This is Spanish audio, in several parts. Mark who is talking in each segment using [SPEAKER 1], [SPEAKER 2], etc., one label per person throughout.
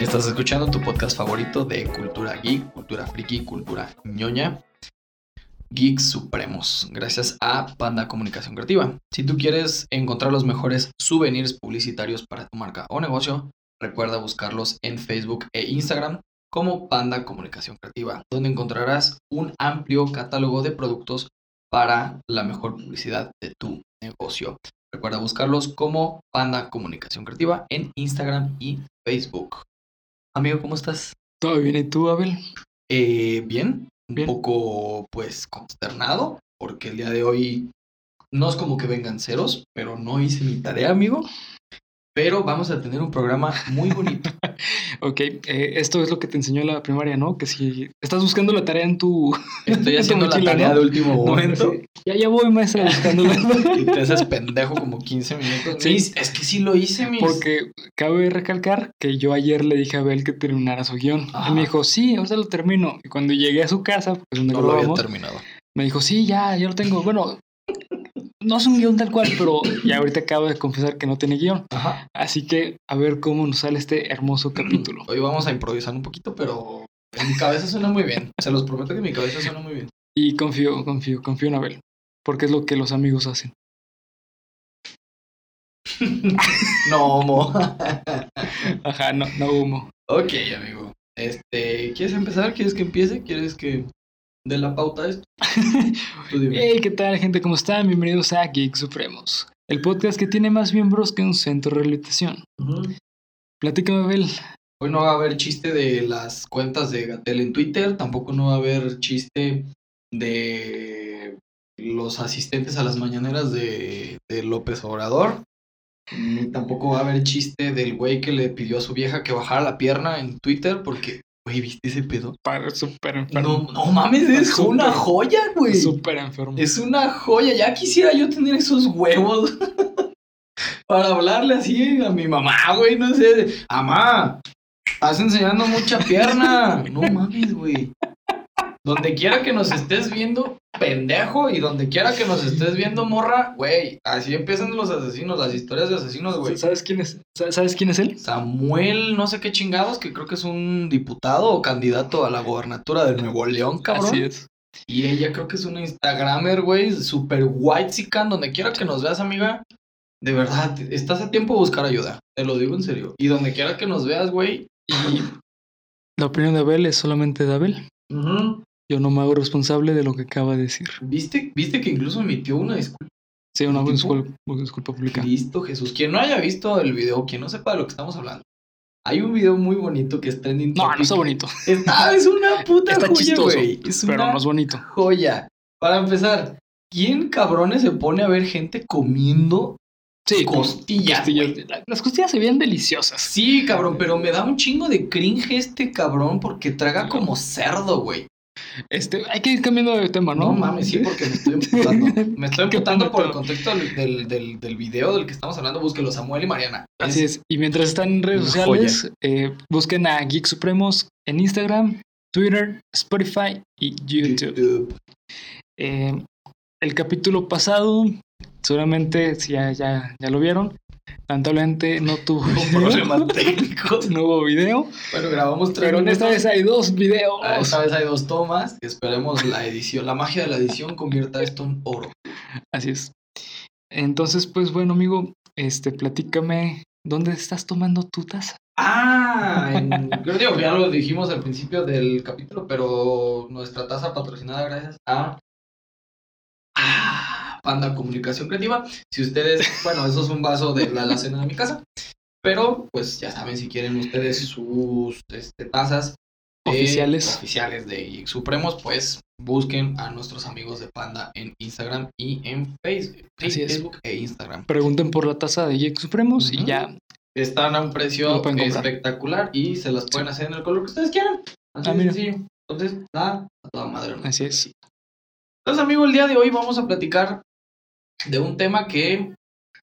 [SPEAKER 1] Estás escuchando tu podcast favorito de cultura geek, cultura friki, cultura ñoña. Geeks Supremos, gracias a Panda Comunicación Creativa. Si tú quieres encontrar los mejores souvenirs publicitarios para tu marca o negocio, recuerda buscarlos en Facebook e Instagram como Panda Comunicación Creativa, donde encontrarás un amplio catálogo de productos para la mejor publicidad de tu negocio. Recuerda buscarlos como Panda Comunicación Creativa en Instagram y Facebook. Amigo, ¿cómo estás?
[SPEAKER 2] Todo bien, ¿y tú, Abel?
[SPEAKER 1] Eh, bien, un
[SPEAKER 2] Bien.
[SPEAKER 1] poco pues consternado, porque el día de hoy no es como que vengan ceros, pero no hice mi tarea, amigo. Pero vamos a tener un programa muy bonito.
[SPEAKER 2] Ok, eh, esto es lo que te enseñó la primaria, ¿no? Que si estás buscando la tarea en tu...
[SPEAKER 1] Estoy
[SPEAKER 2] en tu
[SPEAKER 1] haciendo la tarea
[SPEAKER 2] ¿no?
[SPEAKER 1] de último momento.
[SPEAKER 2] Ya, ya voy, maestra, buscándola.
[SPEAKER 1] Y te haces pendejo como 15 minutos.
[SPEAKER 2] Sí.
[SPEAKER 1] Mis, es que sí lo hice, mis.
[SPEAKER 2] Porque cabe recalcar que yo ayer le dije a Abel que terminara su
[SPEAKER 1] guion.
[SPEAKER 2] Y me dijo, sí, ahorita lo termino. Y cuando llegué a su casa, pues donde
[SPEAKER 1] no lo había terminado.
[SPEAKER 2] me dijo, sí, ya, ya lo tengo. Bueno, no es un guion tal cual, pero ya ahorita acabo de confesar que no tiene guion.
[SPEAKER 1] Ajá.
[SPEAKER 2] Así que a ver cómo nos sale este hermoso capítulo.
[SPEAKER 1] Hoy vamos a improvisar un poquito, pero en mi cabeza suena muy bien. Se los prometo que en mi cabeza suena muy bien.
[SPEAKER 2] Y confío, confío, confío en Abel. Porque es lo que los amigos hacen.
[SPEAKER 1] no, mo.
[SPEAKER 2] Ajá, no, no humo.
[SPEAKER 1] Ok, amigo. Este, ¿quieres empezar? ¿Quieres que empiece? ¿Quieres que dé la pauta esto?
[SPEAKER 2] Hey, ¿qué tal, gente? ¿Cómo están? Bienvenidos a Geek Supremos, el podcast que tiene más miembros que un centro de rehabilitación.
[SPEAKER 1] Ujú.
[SPEAKER 2] Platícame, Abel.
[SPEAKER 1] Hoy no va a haber chiste de las cuentas de Gatel en Twitter, tampoco no va a haber chiste de los asistentes a las mañaneras de, de López Obrador, ni tampoco va a haber chiste del güey que le pidió a su vieja que bajara la pierna en Twitter porque, güey, ¿viste ese pedo?
[SPEAKER 2] Para, súper enfermo.
[SPEAKER 1] No, no mames, es una joya, güey.
[SPEAKER 2] Súper enfermo.
[SPEAKER 1] Es una joya. Ya quisiera yo tener esos huevos para hablarle así a mi mamá, güey. No sé. Mamá, estás enseñando mucha pierna. No mames, güey. Donde quiera que nos estés viendo, pendejo, y donde quiera que nos estés viendo, morra, güey. Así empiezan los asesinos, las historias de asesinos, güey.
[SPEAKER 2] ¿Sabes quién es? sa- ¿Sabes quién es él?
[SPEAKER 1] Samuel, no sé qué chingados, que creo que es un diputado o candidato a la gobernatura de Nuevo León, cabrón.
[SPEAKER 2] Así es.
[SPEAKER 1] Y ella creo que es una Instagramer, güey, super white sican, donde quiera que nos veas, amiga. De verdad, estás a tiempo de buscar ayuda. Te lo digo en serio. Y donde quiera que nos veas, güey.
[SPEAKER 2] Y la opinión de Abel es solamente de Abel. Yo no me hago responsable de lo que acaba de decir.
[SPEAKER 1] ¿Viste, ¿Viste que incluso emitió una disculpa?
[SPEAKER 2] Sí, una disculpa, disculpa pública.
[SPEAKER 1] Cristo Jesús. Quien no haya visto el video, quien no sepa de lo que estamos hablando. Hay un video muy bonito que es trending
[SPEAKER 2] No, no
[SPEAKER 1] topic.
[SPEAKER 2] está bonito.
[SPEAKER 1] Está, es una puta
[SPEAKER 2] Está
[SPEAKER 1] joya, güey. Es
[SPEAKER 2] pero
[SPEAKER 1] una
[SPEAKER 2] no es bonito.
[SPEAKER 1] joya. Para empezar, ¿quién cabrones se pone a ver gente comiendo
[SPEAKER 2] Sí,
[SPEAKER 1] costillas?
[SPEAKER 2] costillas. Las costillas se veían deliciosas.
[SPEAKER 1] Sí, cabrón, pero me da un chingo de cringe este cabrón porque traga como cerdo, güey.
[SPEAKER 2] Este, hay que ir cambiando de tema, ¿no?
[SPEAKER 1] No, mames, sí, porque me estoy emputando. Me estoy emputando por el contexto del, del, del, del video del que estamos hablando. Búsquelo, Samuel y Mariana.
[SPEAKER 2] Así es. Y mientras están en redes sociales, eh, busquen a Geek Supremos en Instagram, Twitter, Spotify y YouTube.
[SPEAKER 1] YouTube.
[SPEAKER 2] Eh, el capítulo pasado, seguramente si ya, ya, ya lo vieron. Lamentablemente no tuvo
[SPEAKER 1] Un
[SPEAKER 2] video.
[SPEAKER 1] problema técnico.
[SPEAKER 2] No hubo video.
[SPEAKER 1] Bueno, grabamos tres
[SPEAKER 2] Pero en esta vez hay dos videos.
[SPEAKER 1] Ah, Esta vez hay dos tomas. Esperemos la edición, la magia de la edición convierta esto en oro.
[SPEAKER 2] Así es. Entonces, pues bueno, amigo, este, platícame, ¿dónde estás tomando tu taza?
[SPEAKER 1] Ah, en- creo digo, ya lo dijimos al principio del capítulo, pero nuestra taza patrocinada gracias a Ah, Panda Comunicación Creativa. Si ustedes, bueno, eso es un vaso de la alacena de mi casa, pero pues ya saben si quieren ustedes sus este, tazas eh,
[SPEAKER 2] Oficiales.
[SPEAKER 1] oficiales de Geek Supremos, pues busquen a nuestros amigos de Panda en Instagram y en Facebook, sí,
[SPEAKER 2] Así es.
[SPEAKER 1] E Instagram.
[SPEAKER 2] Pregunten por la taza de Geek Supremos y ya.
[SPEAKER 1] Están a un precio espectacular y se las pueden hacer en el color que ustedes quieran. Así
[SPEAKER 2] Ah,
[SPEAKER 1] de sencillo. Entonces, da a toda madre. ¿no?
[SPEAKER 2] Así es.
[SPEAKER 1] Entonces, amigo, el día de hoy vamos a platicar de un tema que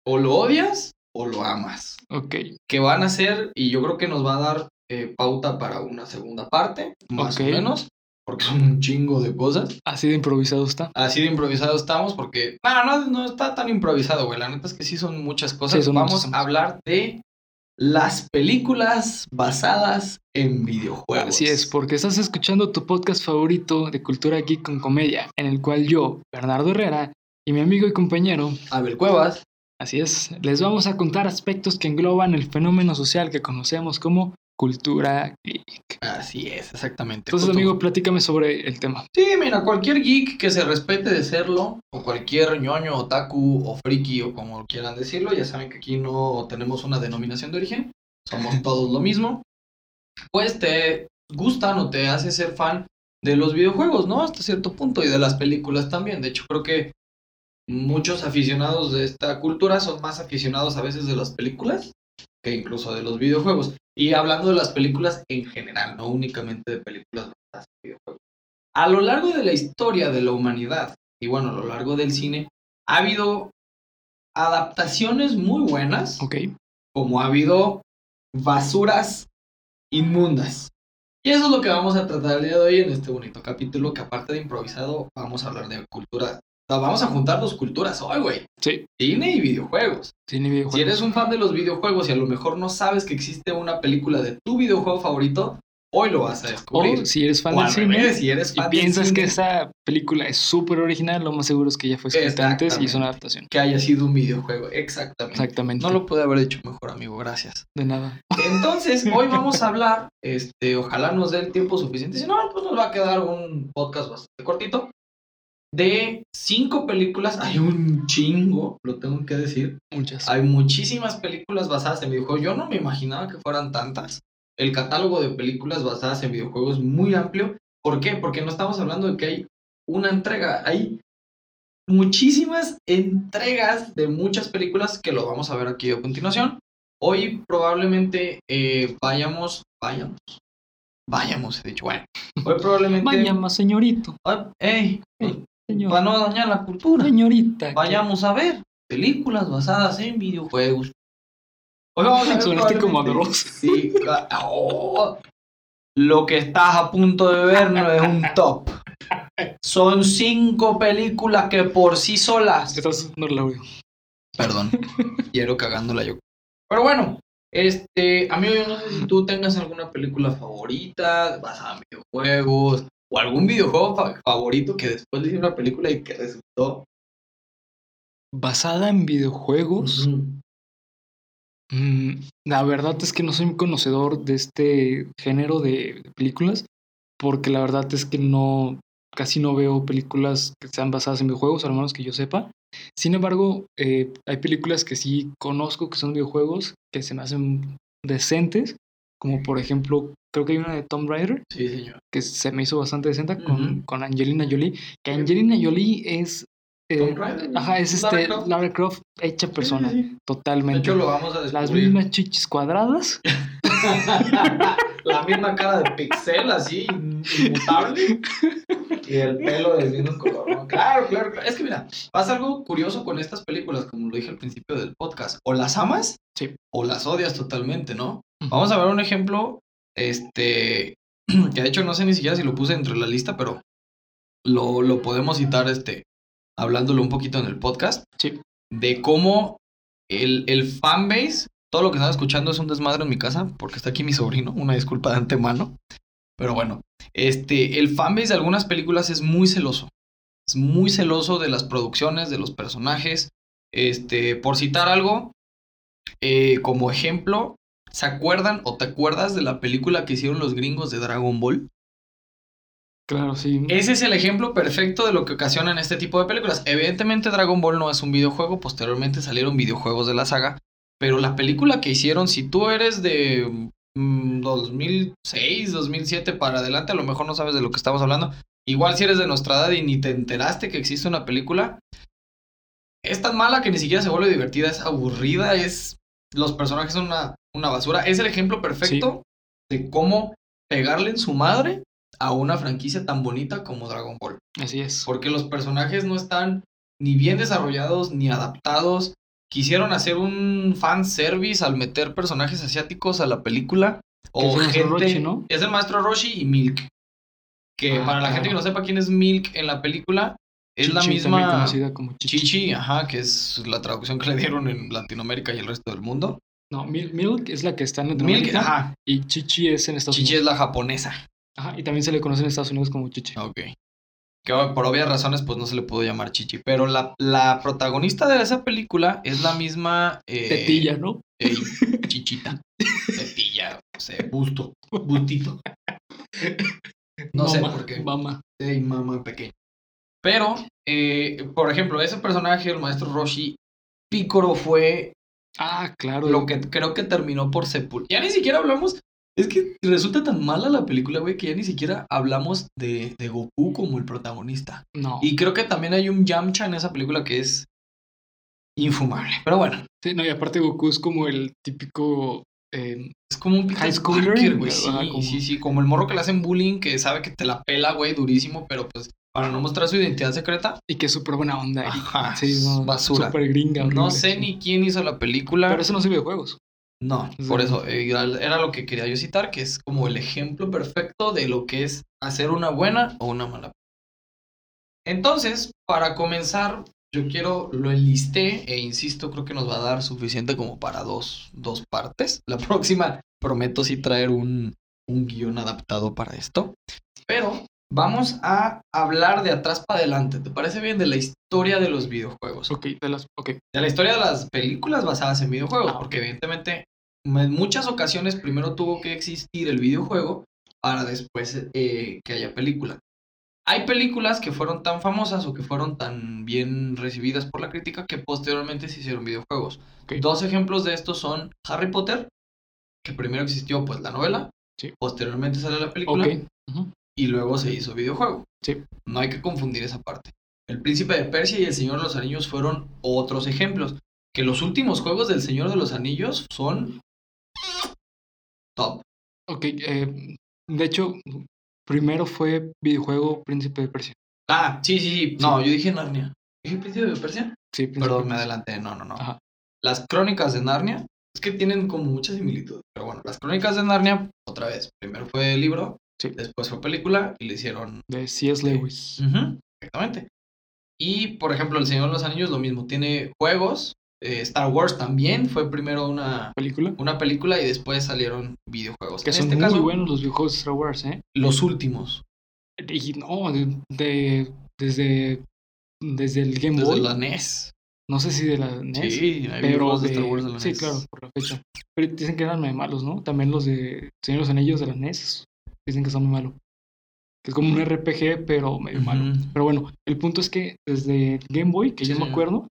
[SPEAKER 1] o lo odias o lo amas.
[SPEAKER 2] Ok.
[SPEAKER 1] Que van a ser, y yo creo que nos va a dar eh, pauta para una segunda parte, más o menos. porque son un chingo de cosas.
[SPEAKER 2] Así de improvisado está.
[SPEAKER 1] Así de improvisado estamos porque, no, no, no está tan improvisado, güey. La neta es que sí son muchas cosas.
[SPEAKER 2] Sí, son
[SPEAKER 1] Vamos
[SPEAKER 2] muchas,
[SPEAKER 1] a hablar de las películas basadas en videojuegos.
[SPEAKER 2] Así es, porque estás escuchando tu podcast favorito de cultura geek con comedia, en el cual yo, Bernardo Herrera, y mi amigo y compañero,
[SPEAKER 1] Abel Cuevas.
[SPEAKER 2] así es, les vamos a contar aspectos que engloban el fenómeno social que conocemos como cultura geek.
[SPEAKER 1] Así es, exactamente.
[SPEAKER 2] Entonces,
[SPEAKER 1] Justo-
[SPEAKER 2] amigo, platícame sobre el tema.
[SPEAKER 1] Sí, mira, cualquier geek que se respete de serlo, o cualquier ñoño, otaku, o friki, o como quieran decirlo, ya saben que aquí no tenemos una denominación de origen, somos todos lo mismo, pues te gustan o te hace ser fan de los videojuegos, ¿no? Hasta cierto punto, y de las películas también. De hecho, creo que muchos aficionados de esta cultura son más aficionados a veces de las películas que incluso de los videojuegos. Y hablando de las películas en general, no únicamente de películas basadas en videojuegos. A lo largo de la historia de la humanidad, y bueno, a lo largo del cine, ha habido adaptaciones muy buenas, como ha habido basuras inmundas. Y eso es lo que vamos a tratar el día de hoy en este bonito capítulo, que aparte de improvisado, vamos a hablar de cultura. Sea, vamos a juntar dos culturas hoy, güey.
[SPEAKER 2] sí,
[SPEAKER 1] Cine y videojuegos.
[SPEAKER 2] cine y videojuegos.
[SPEAKER 1] Si eres un fan de los videojuegos y a lo mejor no sabes que existe una película de tu videojuego favorito, hoy lo vas a descubrir.
[SPEAKER 2] O si eres fan
[SPEAKER 1] O
[SPEAKER 2] del cine
[SPEAKER 1] revés, si eres
[SPEAKER 2] y
[SPEAKER 1] fan del
[SPEAKER 2] piensas
[SPEAKER 1] cine,
[SPEAKER 2] que esa película es súper original, lo más seguro es que ya fue escrita antes y es una adaptación.
[SPEAKER 1] que haya sido un videojuego. Exactamente.
[SPEAKER 2] Exactamente.
[SPEAKER 1] No lo pude haber hecho mejor, amigo. Gracias.
[SPEAKER 2] De nada.
[SPEAKER 1] Entonces, hoy vamos a hablar, este, ojalá nos dé el tiempo suficiente. Si no, pues nos va a quedar un podcast bastante cortito. De cinco películas, hay un chingo, lo tengo que decir.
[SPEAKER 2] Muchas.
[SPEAKER 1] Hay muchísimas películas basadas en videojuegos. Yo no me imaginaba que fueran tantas. El catálogo de películas basadas en videojuegos es muy amplio. ¿Por qué? Porque no estamos hablando de que hay una entrega. Hay muchísimas entregas de muchas películas que lo vamos a ver aquí a continuación. Hoy probablemente eh, vayamos, vayamos, vayamos, he dicho, bueno. Hoy probablemente...
[SPEAKER 2] Vaya más señorito.
[SPEAKER 1] Ay, ey, ey,
[SPEAKER 2] Señor.
[SPEAKER 1] para no dañar la cultura
[SPEAKER 2] Señorita.
[SPEAKER 1] vayamos a ver películas basadas en videojuegos. Hoy vamos a ver
[SPEAKER 2] Sonaste como a.
[SPEAKER 1] Sí, oh. lo que estás a punto de ver no es un top. Son cinco películas que por sí solas.
[SPEAKER 2] Estás no audio.
[SPEAKER 1] Perdón, quiero cagándola yo. Pero bueno, este, amigo, yo no sé si tú tengas alguna película favorita basada en videojuegos o algún videojuego fa- favorito que después le hice una película y que resultó.
[SPEAKER 2] Basada en videojuegos. Mm, la verdad es que no soy un conocedor de este género de, de películas. Porque la verdad es que no. Casi no veo películas que sean basadas en videojuegos, al menos que yo sepa. Sin embargo, eh, hay películas que sí conozco que son videojuegos que se me hacen decentes. Como por ejemplo, creo que hay una de Tomb Raider
[SPEAKER 1] Sí, señor.
[SPEAKER 2] que se me hizo bastante decente con, con Angelina Jolie. Que Angelina Jolie es. eh,
[SPEAKER 1] Tomb Raider,
[SPEAKER 2] ajá, es
[SPEAKER 1] Lara
[SPEAKER 2] este
[SPEAKER 1] Croft.
[SPEAKER 2] Lara Croft hecha persona.
[SPEAKER 1] Sí, sí, sí. De
[SPEAKER 2] Totalmente.
[SPEAKER 1] hecho, lo vamos a
[SPEAKER 2] Las
[SPEAKER 1] descubrir.
[SPEAKER 2] mismas chichis cuadradas.
[SPEAKER 1] la misma cara de pixel, así, inmutable. Y el pelo del mismo color. ¿no? Claro, claro, claro. Es que mira, pasa algo curioso con estas películas, como lo dije al principio del podcast. O las amas,
[SPEAKER 2] Sí.
[SPEAKER 1] o las odias totalmente, ¿no? Vamos a ver un ejemplo, este, que de hecho no sé ni siquiera si lo puse entre la lista, pero lo, lo podemos citar, este, hablándolo un poquito en el podcast.
[SPEAKER 2] Sí.
[SPEAKER 1] De cómo el, el fanbase, todo lo que están escuchando es un desmadre en mi casa, porque está aquí mi sobrino, una disculpa de antemano. Pero bueno, este, el fanbase de algunas películas es muy celoso. Es muy celoso de las producciones, de los personajes. Este, por citar algo, eh, como ejemplo, ¿se acuerdan o te acuerdas de la película que hicieron los gringos de Dragon Ball?
[SPEAKER 2] Claro, sí.
[SPEAKER 1] Ese es el ejemplo perfecto de lo que ocasionan este tipo de películas. Evidentemente Dragon Ball no es un videojuego, posteriormente salieron videojuegos de la saga, pero la película que hicieron, si tú eres de mm, 2006, 2007 para adelante, a lo mejor no sabes de lo que estamos hablando. Igual si eres de nuestra edad y ni te enteraste que existe una película, es tan mala que ni siquiera se vuelve divertida, es aburrida, es los personajes son una, una basura. Es el ejemplo perfecto de cómo pegarle en su madre a una franquicia tan bonita como Dragon Ball.
[SPEAKER 2] Así es.
[SPEAKER 1] Porque los personajes no están ni bien desarrollados ni adaptados. Quisieron hacer un fan service al meter personajes asiáticos a la película.
[SPEAKER 2] Es
[SPEAKER 1] O
[SPEAKER 2] el maestro
[SPEAKER 1] gente.
[SPEAKER 2] Roshi, ¿no?
[SPEAKER 1] Es el maestro Roshi y Milk. Que
[SPEAKER 2] Ah,
[SPEAKER 1] para la gente que no sepa quién es Milk en la película, es la
[SPEAKER 2] Chichi,
[SPEAKER 1] misma
[SPEAKER 2] conocida como Chichi.
[SPEAKER 1] Chichi, ajá, que es la traducción que le dieron en Latinoamérica y el resto del mundo.
[SPEAKER 2] No, Mil- Milk es la que está en
[SPEAKER 1] Milk,
[SPEAKER 2] Latinoamérica
[SPEAKER 1] ajá,
[SPEAKER 2] y Chichi es en Estados
[SPEAKER 1] Chichi es
[SPEAKER 2] Unidos.
[SPEAKER 1] la japonesa.
[SPEAKER 2] Ajá, y también se le conoce en Estados Unidos como Chichi.
[SPEAKER 1] Ok. Que por obvias razones, pues no se le pudo llamar Chichi. Pero la, la protagonista de esa película es la misma. eh,
[SPEAKER 2] Tetilla, ¿no?
[SPEAKER 1] ey, chichita. Tetilla, no sé, busto. Bustito. No sé por qué.
[SPEAKER 2] Mamá.
[SPEAKER 1] Ey, mamá pequeña. Pero, eh, por ejemplo, ese personaje, el maestro Roshi, Picoro fue
[SPEAKER 2] Ah, claro.
[SPEAKER 1] lo que creo que terminó por sepultar. Ya ni siquiera hablamos. Es que resulta tan mala la película, güey, que ya ni siquiera hablamos de, de Goku como el protagonista.
[SPEAKER 2] No.
[SPEAKER 1] Y creo que también hay un Yamcha en esa película que es infumable. Pero bueno,
[SPEAKER 2] Sí, no, y aparte Goku es como el típico. eh,
[SPEAKER 1] es como un
[SPEAKER 2] High schooler,
[SPEAKER 1] güey. Sí,
[SPEAKER 2] como-
[SPEAKER 1] sí, sí. Como el morro que le hacen bullying, que sabe que te la pela, güey, durísimo, pero pues para no mostrar su identidad secreta.
[SPEAKER 2] y que es súper buena onda.
[SPEAKER 1] Ajá,
[SPEAKER 2] sí, no,
[SPEAKER 1] basura.
[SPEAKER 2] Súper gringa.
[SPEAKER 1] No
[SPEAKER 2] horrible,
[SPEAKER 1] sé
[SPEAKER 2] sí.
[SPEAKER 1] ni quién hizo la película.
[SPEAKER 2] Pero eso no sirve de juegos.
[SPEAKER 1] No, por eso eh, era lo que quería yo citar, que es como el ejemplo perfecto de lo que es hacer una buena o una mala. Entonces, para comenzar, yo quiero, lo enlisté e insisto, creo que nos va a dar suficiente como para dos, dos partes. La próxima prometo sí traer un, un guion adaptado para esto. Pero vamos a hablar de atrás para adelante. ¿Te parece bien? De la historia de los videojuegos
[SPEAKER 2] Ok, de las. Ok.
[SPEAKER 1] de la historia de las películas basadas en videojuegos,
[SPEAKER 2] Ah,
[SPEAKER 1] porque evidentemente en muchas ocasiones primero tuvo que existir el videojuego para después eh, que haya película. Hay películas que fueron tan famosas o que fueron tan bien recibidas por la crítica que posteriormente se hicieron videojuegos. Dos ejemplos de estos son Harry Potter, que primero existió pues la novela,
[SPEAKER 2] Sí.
[SPEAKER 1] posteriormente sale la película
[SPEAKER 2] Ok. Ujú.
[SPEAKER 1] Y luego se hizo videojuego.
[SPEAKER 2] Sí.
[SPEAKER 1] No hay que confundir esa parte. El Príncipe de Persia y El Señor de los Anillos fueron otros ejemplos. Que los últimos juegos del Señor de los Anillos son top.
[SPEAKER 2] Ok, eh, de hecho, primero fue videojuego Príncipe de Persia.
[SPEAKER 1] Ah, sí, sí, sí. No, yo dije Narnia. ¿Dije Príncipe de Persia?
[SPEAKER 2] Sí, Príncipe
[SPEAKER 1] Perdón,
[SPEAKER 2] de
[SPEAKER 1] me
[SPEAKER 2] Persia.
[SPEAKER 1] adelanté. No, no, no.
[SPEAKER 2] Ajá.
[SPEAKER 1] Las crónicas de Narnia, es que tienen como mucha similitud. Pero bueno, las crónicas de Narnia, otra vez. Primero fue el libro,
[SPEAKER 2] Sí.
[SPEAKER 1] después fue película y le hicieron
[SPEAKER 2] De C.S. Lewis.
[SPEAKER 1] Ujú, exactamente. Y por ejemplo, El Señor de los Anillos, lo mismo. Tiene juegos. eh, Star Wars también fue primero una,
[SPEAKER 2] Película.
[SPEAKER 1] una película y después salieron videojuegos.
[SPEAKER 2] Que
[SPEAKER 1] en
[SPEAKER 2] son
[SPEAKER 1] este
[SPEAKER 2] muy
[SPEAKER 1] caso,
[SPEAKER 2] buenos los videojuegos de Star Wars, ¿eh?
[SPEAKER 1] los últimos.
[SPEAKER 2] Y no, de, de- desde, desde el Game
[SPEAKER 1] Desde
[SPEAKER 2] Boy.
[SPEAKER 1] la NES.
[SPEAKER 2] No sé si de la NES.
[SPEAKER 1] Sí, hay
[SPEAKER 2] pero
[SPEAKER 1] de Star Wars de la
[SPEAKER 2] sí,
[SPEAKER 1] NES.
[SPEAKER 2] claro, por la fecha. Pero dicen que eran muy malos, ¿no? También los de Señor de los Anillos de la NES dicen que son muy malos. Que es como un RPG, pero medio malo. Pero bueno, el punto es que desde Game Boy, que
[SPEAKER 1] Sí,
[SPEAKER 2] yo me acuerdo,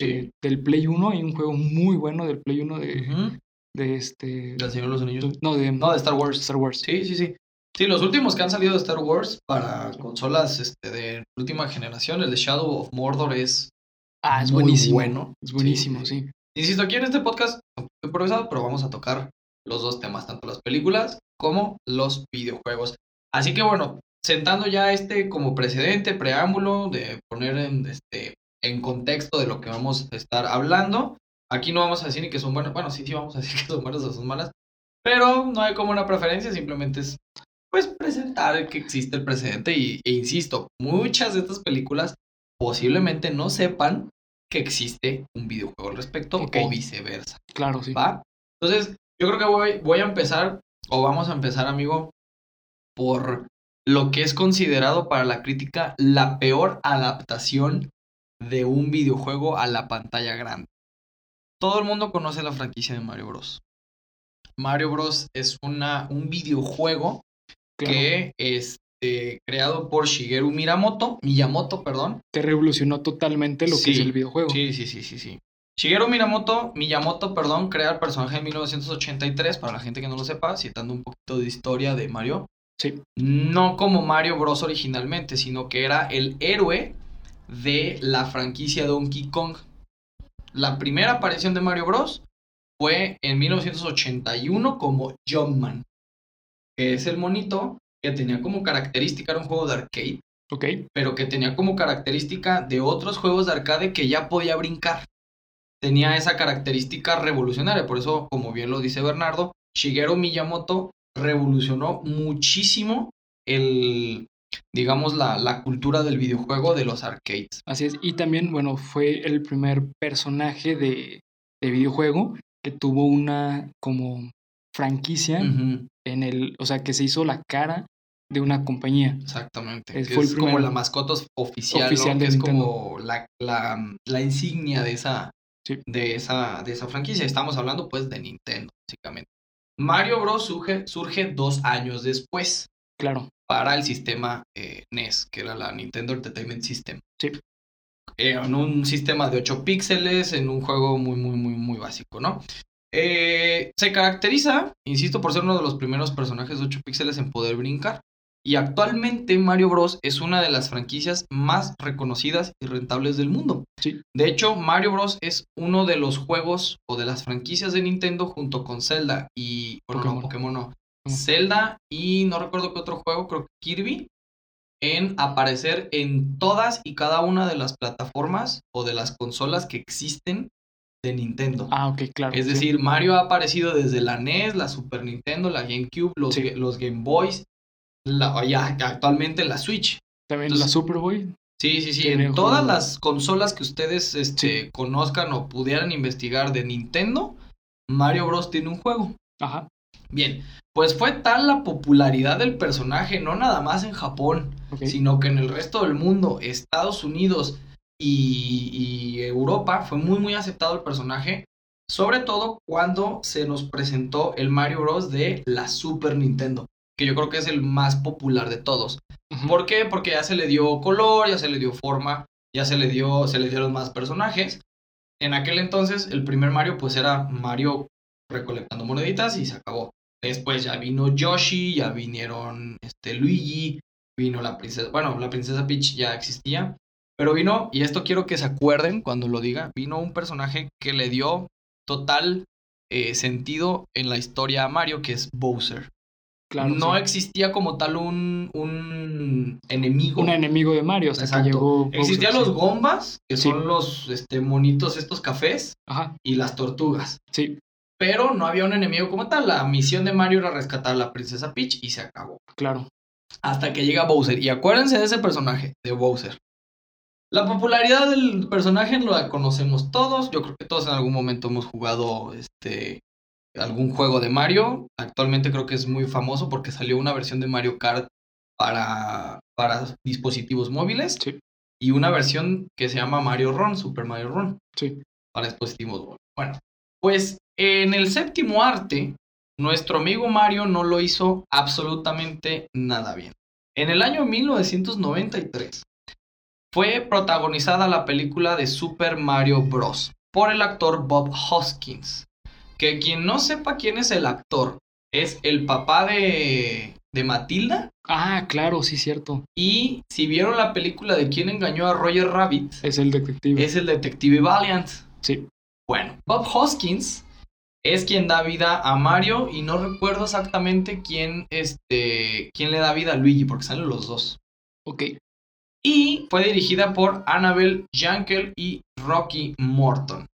[SPEAKER 2] eh, del Play 1 hay un juego muy bueno del Play 1 de, de este...
[SPEAKER 1] Del Señor de los Anillos.
[SPEAKER 2] No, de,
[SPEAKER 1] No, de Star Wars.
[SPEAKER 2] Star Wars.
[SPEAKER 1] Sí, sí, sí. Sí, los últimos que han salido de Star Wars para consolas este, de última generación, el de Shadow of Mordor es
[SPEAKER 2] Ah, es
[SPEAKER 1] muy
[SPEAKER 2] buenísimo.
[SPEAKER 1] bueno.
[SPEAKER 2] Es buenísimo,
[SPEAKER 1] Sí,
[SPEAKER 2] sí.
[SPEAKER 1] Insisto, aquí en este podcast, poco improvisado, pero vamos a tocar los dos temas, tanto las películas como los videojuegos. Así que bueno, sentando ya este como precedente, preámbulo, de poner en, este, en contexto de lo que vamos a estar hablando, aquí no vamos a decir ni que son buenas, bueno, sí, sí vamos a decir que son buenas o son malas, pero no hay como una preferencia, simplemente es pues presentar que existe el precedente y, e insisto, muchas de estas películas posiblemente no sepan que existe un videojuego al respecto o viceversa,
[SPEAKER 2] Claro, sí.
[SPEAKER 1] ¿va? Entonces, yo creo que voy, voy a empezar, o vamos a empezar, amigo, por lo que es considerado para la crítica la peor adaptación de un videojuego a la pantalla grande. Todo el mundo conoce la franquicia de Mario Bros. Mario Bros es una, un videojuego
[SPEAKER 2] claro.
[SPEAKER 1] que este, creado por Shigeru Miyamoto, Miyamoto, perdón.
[SPEAKER 2] Te revolucionó totalmente lo que es el videojuego.
[SPEAKER 1] Sí, sí, sí, sí, sí. Shigeru Miyamoto, Miyamoto, perdón, crea el personaje en 1983, para la gente que no lo sepa, citando un poquito de historia de Mario.
[SPEAKER 2] Sí.
[SPEAKER 1] No como Mario Bros originalmente, sino que era el héroe de la franquicia Donkey Kong. La primera aparición de Mario Bros fue en 1981 como Jumpman, que es el monito que tenía como característica, era un juego de arcade,
[SPEAKER 2] Ok.
[SPEAKER 1] pero que tenía como característica de otros juegos de arcade que ya podía brincar. Tenía esa característica revolucionaria, por eso, como bien lo dice Bernardo, Shigeru Miyamoto revolucionó muchísimo el, digamos, la, la cultura del videojuego de los arcades.
[SPEAKER 2] Así es. Y también, bueno, fue el primer personaje de, de videojuego que tuvo una como franquicia en el, o sea, que se hizo la cara de una compañía.
[SPEAKER 1] Exactamente.
[SPEAKER 2] Es-
[SPEAKER 1] que
[SPEAKER 2] fue
[SPEAKER 1] es
[SPEAKER 2] el
[SPEAKER 1] como la mascota oficial,
[SPEAKER 2] Oficial
[SPEAKER 1] ¿no? que es
[SPEAKER 2] Nintendo.
[SPEAKER 1] como la, la, la insignia de esa,
[SPEAKER 2] Sí.
[SPEAKER 1] de, esa, de esa franquicia. Estamos hablando pues de Nintendo, básicamente. Mario Bros. surge, surge dos años después
[SPEAKER 2] Claro.
[SPEAKER 1] para el sistema eh, NES, que era la Nintendo Entertainment System.
[SPEAKER 2] Sí.
[SPEAKER 1] Eh, en un sistema de 8 píxeles, en un juego muy, muy, muy, muy básico, ¿no? Eh, se caracteriza, insisto, por ser uno de los primeros personajes de 8 píxeles en poder brincar. Y actualmente Mario Bros. es una de las franquicias más reconocidas y rentables del mundo.
[SPEAKER 2] Sí.
[SPEAKER 1] De hecho, Mario Bros. es uno de los juegos o de las franquicias de Nintendo junto con Zelda y... No,
[SPEAKER 2] Pokémon.
[SPEAKER 1] No.
[SPEAKER 2] Pokémon.
[SPEAKER 1] Zelda y no recuerdo qué otro juego, creo que Kirby, en aparecer en todas y cada una de las plataformas o de las consolas que existen de Nintendo.
[SPEAKER 2] Ah, ok, claro.
[SPEAKER 1] Es
[SPEAKER 2] sí.
[SPEAKER 1] decir, Mario ha aparecido desde la NES, la Super Nintendo, la GameCube, los,
[SPEAKER 2] Sí.
[SPEAKER 1] ga- los Game Boys, la, ya actualmente la Switch.
[SPEAKER 2] También
[SPEAKER 1] entonces-
[SPEAKER 2] la Superboy.
[SPEAKER 1] Sí, sí, sí. En todas las consolas que ustedes este, conozcan o pudieran investigar de Nintendo, Mario Bros. tiene un juego.
[SPEAKER 2] Ajá.
[SPEAKER 1] Bien, pues fue tal la popularidad del personaje, no nada más en Japón, sino que en el resto del mundo, Estados Unidos y, y Europa, fue muy muy aceptado el personaje, sobre todo cuando se nos presentó el Mario Bros. de la Super Nintendo, que yo creo que es el más popular de todos. ¿Por qué? Porque ya se le dio color, ya se le dio forma, ya se le dio, se le dieron más personajes. En aquel entonces, el primer Mario, pues era Mario recolectando moneditas y se acabó. Después ya vino Yoshi, ya vinieron este, Luigi, vino la princesa, bueno, la princesa Peach ya existía, pero vino, y esto quiero que se acuerden cuando lo diga, vino un personaje que le dio total eh, sentido en la historia a Mario, que es Bowser.
[SPEAKER 2] Claro.
[SPEAKER 1] no
[SPEAKER 2] sí.
[SPEAKER 1] existía como tal un, un enemigo.
[SPEAKER 2] Un enemigo de Mario hasta
[SPEAKER 1] Exacto.
[SPEAKER 2] que llegó.
[SPEAKER 1] Existían los gombas, que
[SPEAKER 2] Sí.
[SPEAKER 1] son los este, monitos estos cafés,
[SPEAKER 2] Ajá.
[SPEAKER 1] y las tortugas.
[SPEAKER 2] Sí,
[SPEAKER 1] Pero no había un enemigo como tal. La misión de Mario era rescatar a la princesa Peach y se acabó.
[SPEAKER 2] claro.
[SPEAKER 1] Hasta que llega Bowser. Y acuérdense de ese personaje, de Bowser. La popularidad del personaje la conocemos todos. Yo creo que todos en algún momento hemos jugado este algún juego de Mario. Actualmente creo que es muy famoso porque salió una versión de Mario Kart para, para dispositivos móviles
[SPEAKER 2] Sí.
[SPEAKER 1] y una versión que se llama Mario Run, Super Mario Run
[SPEAKER 2] Sí.
[SPEAKER 1] para dispositivos móviles. Bueno, pues en el séptimo arte, nuestro amigo Mario no lo hizo absolutamente nada bien. En el año 1993 fue protagonizada la película de Super Mario Bros. por el actor Bob Hoskins. Que quien no sepa quién es el actor, es el papá de, de Matilda.
[SPEAKER 2] Ah, claro, sí, cierto.
[SPEAKER 1] Y si vieron la película de quién engañó a Roger Rabbit,
[SPEAKER 2] Es el detective.
[SPEAKER 1] es el detective Valiant.
[SPEAKER 2] Sí.
[SPEAKER 1] Bueno, Bob Hoskins es quien da vida a Mario y no recuerdo exactamente quién, este, quién le da vida a Luigi, porque salen los dos.
[SPEAKER 2] Ok.
[SPEAKER 1] Y fue dirigida por Annabelle Jankel y Rocky Morton.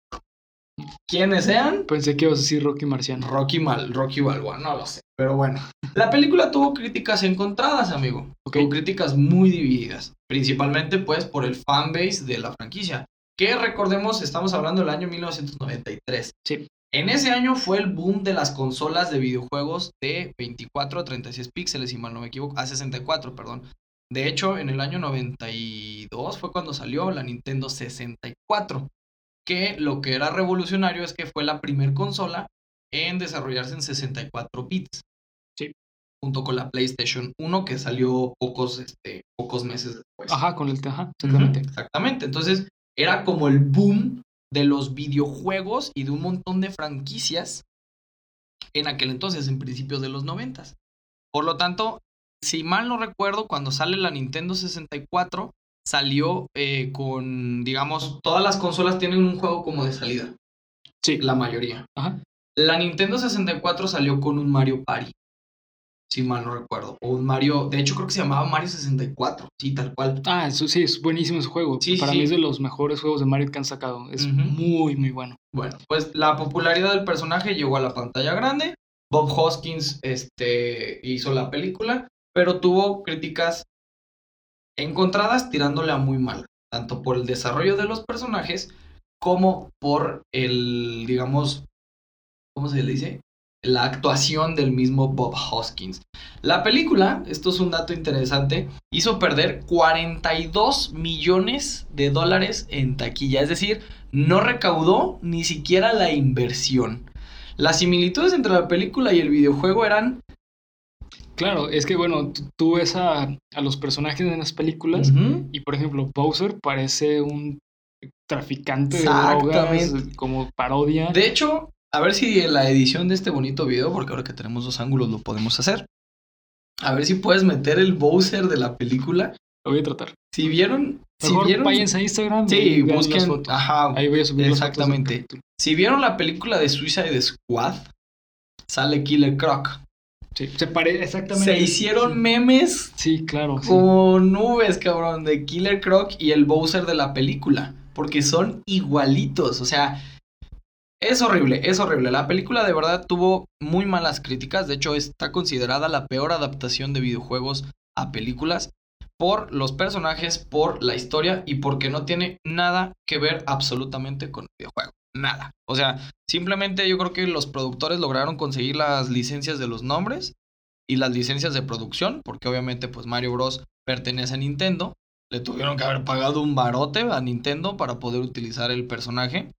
[SPEAKER 1] ¿Quiénes sean?
[SPEAKER 2] Pensé que ibas a decir Rocky Marciano.
[SPEAKER 1] Rocky Mal, Rocky Balboa, no lo sé. Pero bueno, la película tuvo críticas encontradas, amigo.
[SPEAKER 2] Ok.
[SPEAKER 1] Tuvo críticas muy divididas. Principalmente, pues, por el fanbase de la franquicia. Que recordemos, estamos hablando del año 1993.
[SPEAKER 2] Sí.
[SPEAKER 1] En ese año fue el boom de las consolas de videojuegos de 24 a 36 píxeles, si mal no me equivoco. A 64, perdón. De hecho, en el año 92 fue cuando salió la Nintendo 64. Que lo que era revolucionario es que fue la primer consola en desarrollarse en 64 bits.
[SPEAKER 2] Sí.
[SPEAKER 1] Junto con la PlayStation 1 que salió pocos, este, pocos meses después.
[SPEAKER 2] Ajá, con el. Ajá, exactamente.
[SPEAKER 1] Exactamente. Entonces, era como el boom de los videojuegos y de un montón de franquicias en aquel entonces, en principios de los noventas. Por lo tanto, si mal no recuerdo, cuando sale la Nintendo 64, salió eh, con, digamos, todas las consolas tienen un juego como de salida,
[SPEAKER 2] Sí.
[SPEAKER 1] la mayoría.
[SPEAKER 2] Ajá.
[SPEAKER 1] La Nintendo 64 salió con un Mario Party, si mal no recuerdo. O un Mario, de hecho creo que se llamaba Mario 64, sí, tal cual.
[SPEAKER 2] Ah, eso sí, es buenísimo ese juego.
[SPEAKER 1] Sí,
[SPEAKER 2] Para
[SPEAKER 1] sí.
[SPEAKER 2] mí es de los mejores juegos de Mario que han sacado. Es muy, muy bueno.
[SPEAKER 1] Bueno, pues la popularidad del personaje llegó a la pantalla grande. Bob Hoskins este, hizo la película, pero tuvo críticas encontradas tirándole a muy mal, tanto por el desarrollo de los personajes como por el, digamos, ¿cómo se le dice? La actuación del mismo Bob Hoskins. La película, esto es un dato interesante, hizo perder 42 millones de dólares en taquilla, es decir, no recaudó ni siquiera la inversión. Las similitudes entre la película y el videojuego eran
[SPEAKER 2] Claro, es que bueno, tú, ves a, a los personajes en las películas y por ejemplo Bowser parece un traficante de drogas como parodia.
[SPEAKER 1] De hecho, a ver si en la edición de este bonito video, porque ahora que tenemos dos ángulos lo podemos hacer. A ver si puedes meter el Bowser de la película.
[SPEAKER 2] Lo voy a tratar.
[SPEAKER 1] Si vieron, si vieron,
[SPEAKER 2] váyanse a Instagram
[SPEAKER 1] sí,
[SPEAKER 2] y
[SPEAKER 1] busquen,
[SPEAKER 2] fotos.
[SPEAKER 1] ajá,
[SPEAKER 2] Ahí voy a subir
[SPEAKER 1] exactamente. si vieron la película de Suicide Squad, sale Killer Croc.
[SPEAKER 2] Sí, se parece exactamente.
[SPEAKER 1] Se hicieron memes
[SPEAKER 2] Sí, claro. sí.
[SPEAKER 1] con nubes, cabrón, de Killer Croc y el Bowser de la película. Porque son igualitos. O sea, es horrible, es horrible. La película de verdad tuvo muy malas críticas. De hecho, está considerada la peor adaptación de videojuegos a películas. Por los personajes, por la historia y porque no tiene nada que ver absolutamente con el videojuego. Nada. O sea, simplemente yo creo que los productores lograron conseguir las licencias de los nombres y las licencias de producción, porque obviamente pues Mario Bros pertenece a Nintendo. Le tuvieron que haber pagado un barote a Nintendo para poder utilizar el personaje.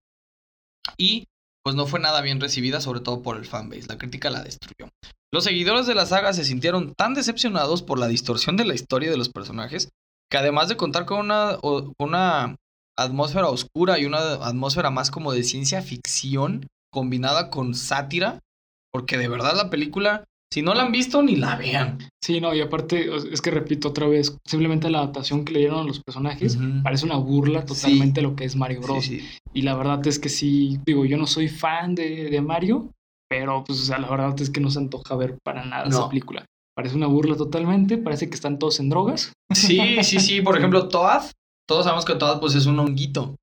[SPEAKER 1] Y pues no fue nada bien recibida, sobre todo por el fanbase. La crítica la destruyó. Los seguidores de la saga se sintieron tan decepcionados por la distorsión de la historia de los personajes, que además de contar con una, una atmósfera oscura y una atmósfera más como de ciencia ficción combinada con sátira, porque de verdad la película, si no la han visto, ni la vean.
[SPEAKER 2] Sí, no, y aparte, es que repito otra vez, simplemente la adaptación que le dieron a los personajes parece una burla totalmente a lo que es Mario Bros.
[SPEAKER 1] Sí, sí.
[SPEAKER 2] Y la verdad es que sí, digo, yo no soy fan de, de Mario, pero pues, o sea, la verdad es que no se antoja ver para nada
[SPEAKER 1] No.
[SPEAKER 2] esa película. Parece una burla totalmente, parece que están todos en drogas.
[SPEAKER 1] Sí, sí, sí. Por ejemplo, Toad. Todos sabemos que Toad pues es un honguito.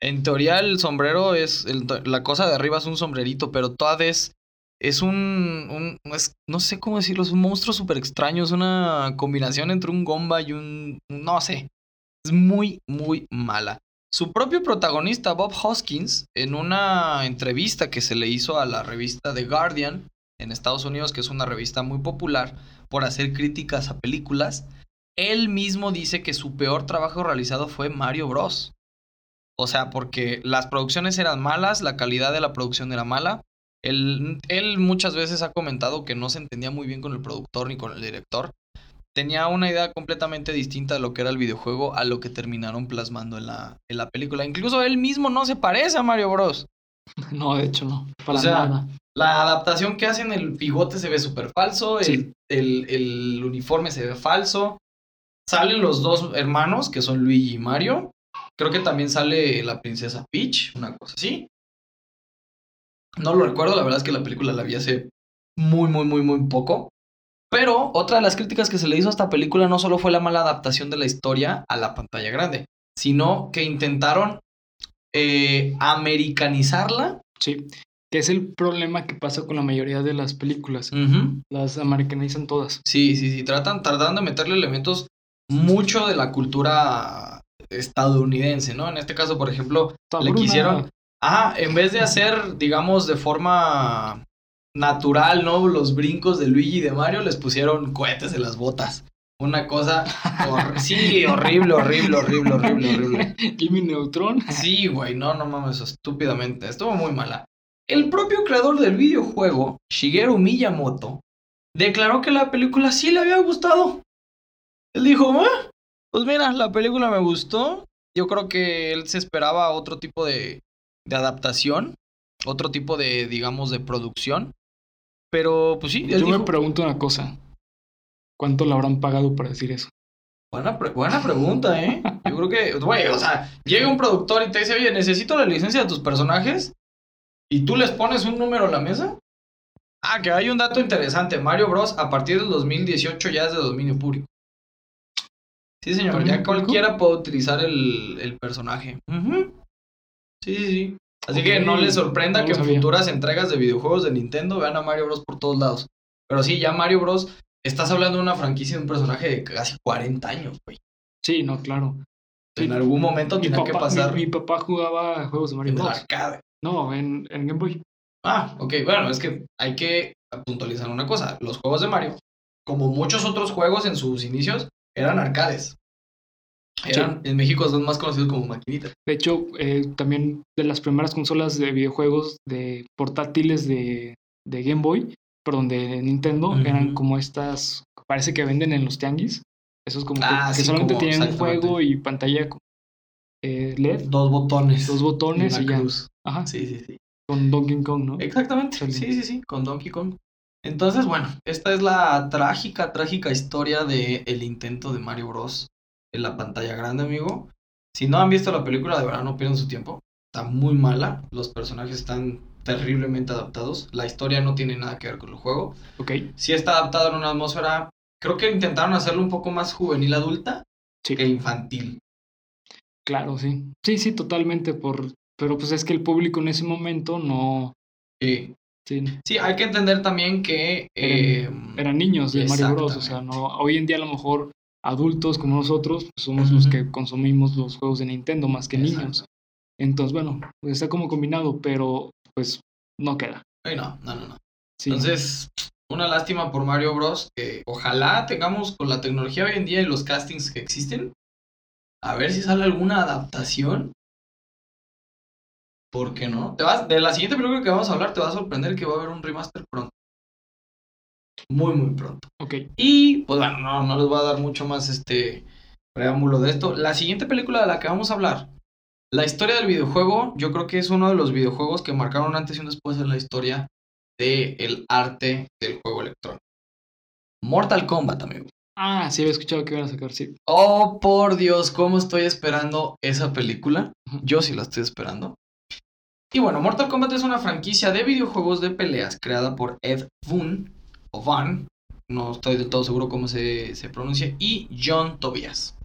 [SPEAKER 1] En teoría el sombrero es... la cosa de arriba es un sombrerito, pero Toad es... Es un... un- es- no sé cómo decirlo. Es un monstruo súper extraño. Es una combinación entre un gomba y un... No sé. Es muy, muy mala. Su propio protagonista, Bob Hoskins, en una entrevista que se le hizo a la revista The Guardian en Estados Unidos, que es una revista muy popular por hacer críticas a películas, él mismo dice que su peor trabajo realizado fue Mario Bros. O sea, porque las producciones eran malas, la calidad de la producción era mala. Él, él muchas veces ha comentado que no se entendía muy bien con el productor ni con el director. Tenía una idea completamente distinta de lo que era el videojuego a lo que terminaron plasmando en la, en la película. Incluso él mismo no se parece a Mario Bros.
[SPEAKER 2] No, de hecho no, para
[SPEAKER 1] O sea,
[SPEAKER 2] nada.
[SPEAKER 1] La adaptación que hacen, el bigote se ve súper falso, el, el- el uniforme se ve falso. Salen los dos hermanos, que son Luigi y Mario. Creo que también sale la princesa Peach, una cosa así. No lo recuerdo, la verdad es que la película la vi hace muy, muy, muy, muy poco. Pero otra de las críticas que se le hizo a esta película no solo fue la mala adaptación de la historia a la pantalla grande, sino que intentaron eh, americanizarla.
[SPEAKER 2] Sí, que es el problema que pasa con la mayoría de las películas. Las americanizan todas.
[SPEAKER 1] Sí, sí, sí, tratan, tratan de meterle elementos mucho de la cultura estadounidense, ¿no? En este caso, por ejemplo, le quisieron, ah, en vez de hacer, digamos, de forma natural, ¿no? Los brincos de Luigi y de Mario, les pusieron cohetes en las botas. Una cosa, hor- sí, horrible, horrible, horrible, horrible, horrible.
[SPEAKER 2] Jimmy Neutron.
[SPEAKER 1] Sí, güey, no, no mames, estúpidamente. Estuvo muy mala. El propio creador del videojuego, Shigeru Miyamoto, declaró que la película sí le había gustado. Él dijo, "Ah, pues mira, la película me gustó. Yo creo que él se esperaba otro tipo de, de adaptación, otro tipo de, digamos, de producción. Pero, pues sí, él
[SPEAKER 2] Yo me pregunto una cosa. ¿Cuánto le habrán pagado para decir eso?
[SPEAKER 1] Buena, pre- buena pregunta, ¿eh? Yo creo que, güey, o sea, llega un productor y te dice, oye, necesito la licencia de tus personajes y tú les pones un número a la mesa. Ah, que hay un dato interesante. Mario Bros. a partir del 2018 ya es de dominio público. Sí, señor,
[SPEAKER 2] ¿Dominio
[SPEAKER 1] ya cualquiera puede utilizar el, el personaje. Ujú. Sí, sí, sí. Así que no les sorprenda
[SPEAKER 2] no
[SPEAKER 1] que en
[SPEAKER 2] sabía.
[SPEAKER 1] futuras entregas de videojuegos de Nintendo vean a Mario Bros. por todos lados. Pero sí, ya Mario Bros. Estás hablando de una franquicia de un personaje de casi 40 años, güey.
[SPEAKER 2] Sí, no, claro. Sí.
[SPEAKER 1] En algún momento tenía que pasar
[SPEAKER 2] mi, mi papá jugaba juegos de Mario
[SPEAKER 1] en
[SPEAKER 2] Bros.
[SPEAKER 1] arcade.
[SPEAKER 2] No, en, en Game Boy.
[SPEAKER 1] Ah, ok, bueno, es que hay que puntualizar una cosa. Los juegos de Mario, como muchos otros juegos en sus inicios, eran arcades. Eran, en México son más conocidos como maquinitas.
[SPEAKER 2] De hecho, eh, también de las primeras consolas de videojuegos de portátiles de, de Game Boy, perdón, de Nintendo, eran como estas, parece que venden en los tianguis. Esos como que,
[SPEAKER 1] Ah,
[SPEAKER 2] que
[SPEAKER 1] sí,
[SPEAKER 2] solamente
[SPEAKER 1] como-
[SPEAKER 2] tienen un juego y pantalla eh, LED,
[SPEAKER 1] Dos botones.
[SPEAKER 2] dos botones
[SPEAKER 1] y
[SPEAKER 2] y, ya. Ajá,
[SPEAKER 1] Sí, sí, sí.
[SPEAKER 2] con Donkey Kong, ¿no?
[SPEAKER 1] Exactamente. Sí, sí, sí, con Donkey Kong. Entonces, bueno, esta es la trágica, trágica historia de el intento de Mario Bros. en la pantalla grande, amigo. Si no han visto la película, de verdad no pierdan su tiempo. Está muy mala. Los personajes están terriblemente adaptados. La historia no tiene nada que ver con el juego.
[SPEAKER 2] Ok,
[SPEAKER 1] Sí está adaptado en una atmósfera. Creo que intentaron hacerlo un poco más juvenil adulta
[SPEAKER 2] sí,
[SPEAKER 1] que infantil.
[SPEAKER 2] claro, sí. Sí, sí, totalmente, por... pero pues es que el público en ese momento no...
[SPEAKER 1] Sí.
[SPEAKER 2] Sí,
[SPEAKER 1] Sí, hay que entender también que. eh,
[SPEAKER 2] eran niños de Mario Bros. O sea, no, hoy en día a lo mejor adultos como nosotros pues, somos los que consumimos los juegos de Nintendo más que
[SPEAKER 1] Exacto.
[SPEAKER 2] niños. Entonces, bueno, pues está como combinado, pero pues no queda.
[SPEAKER 1] ay, no, no, no, no.
[SPEAKER 2] Sí.
[SPEAKER 1] Entonces, una lástima por Mario Bros. Que ojalá tengamos con la tecnología hoy en día y los castings que existen. A ver si sale alguna adaptación. ¿Por qué no? Te vas, de la siguiente película que vamos a hablar, te va a sorprender que va a haber un remaster pronto. Muy, muy pronto.
[SPEAKER 2] ok,
[SPEAKER 1] Y, pues bueno, no, no les voy a dar mucho más este preámbulo de esto. La siguiente película de la que vamos a hablar, la historia del videojuego, yo creo que es uno de los videojuegos que marcaron antes y un después en la historia del arte del juego electrónico. Mortal Kombat, amigo.
[SPEAKER 2] Ah, sí, había escuchado que iban a sacar, sí.
[SPEAKER 1] Oh, por Dios, cómo estoy esperando esa película. Yo sí la estoy esperando. Y bueno, Mortal Kombat es una franquicia de videojuegos de peleas creada por Ed Boon, o Van, no estoy del todo seguro cómo se, se pronuncia, y John Tobias.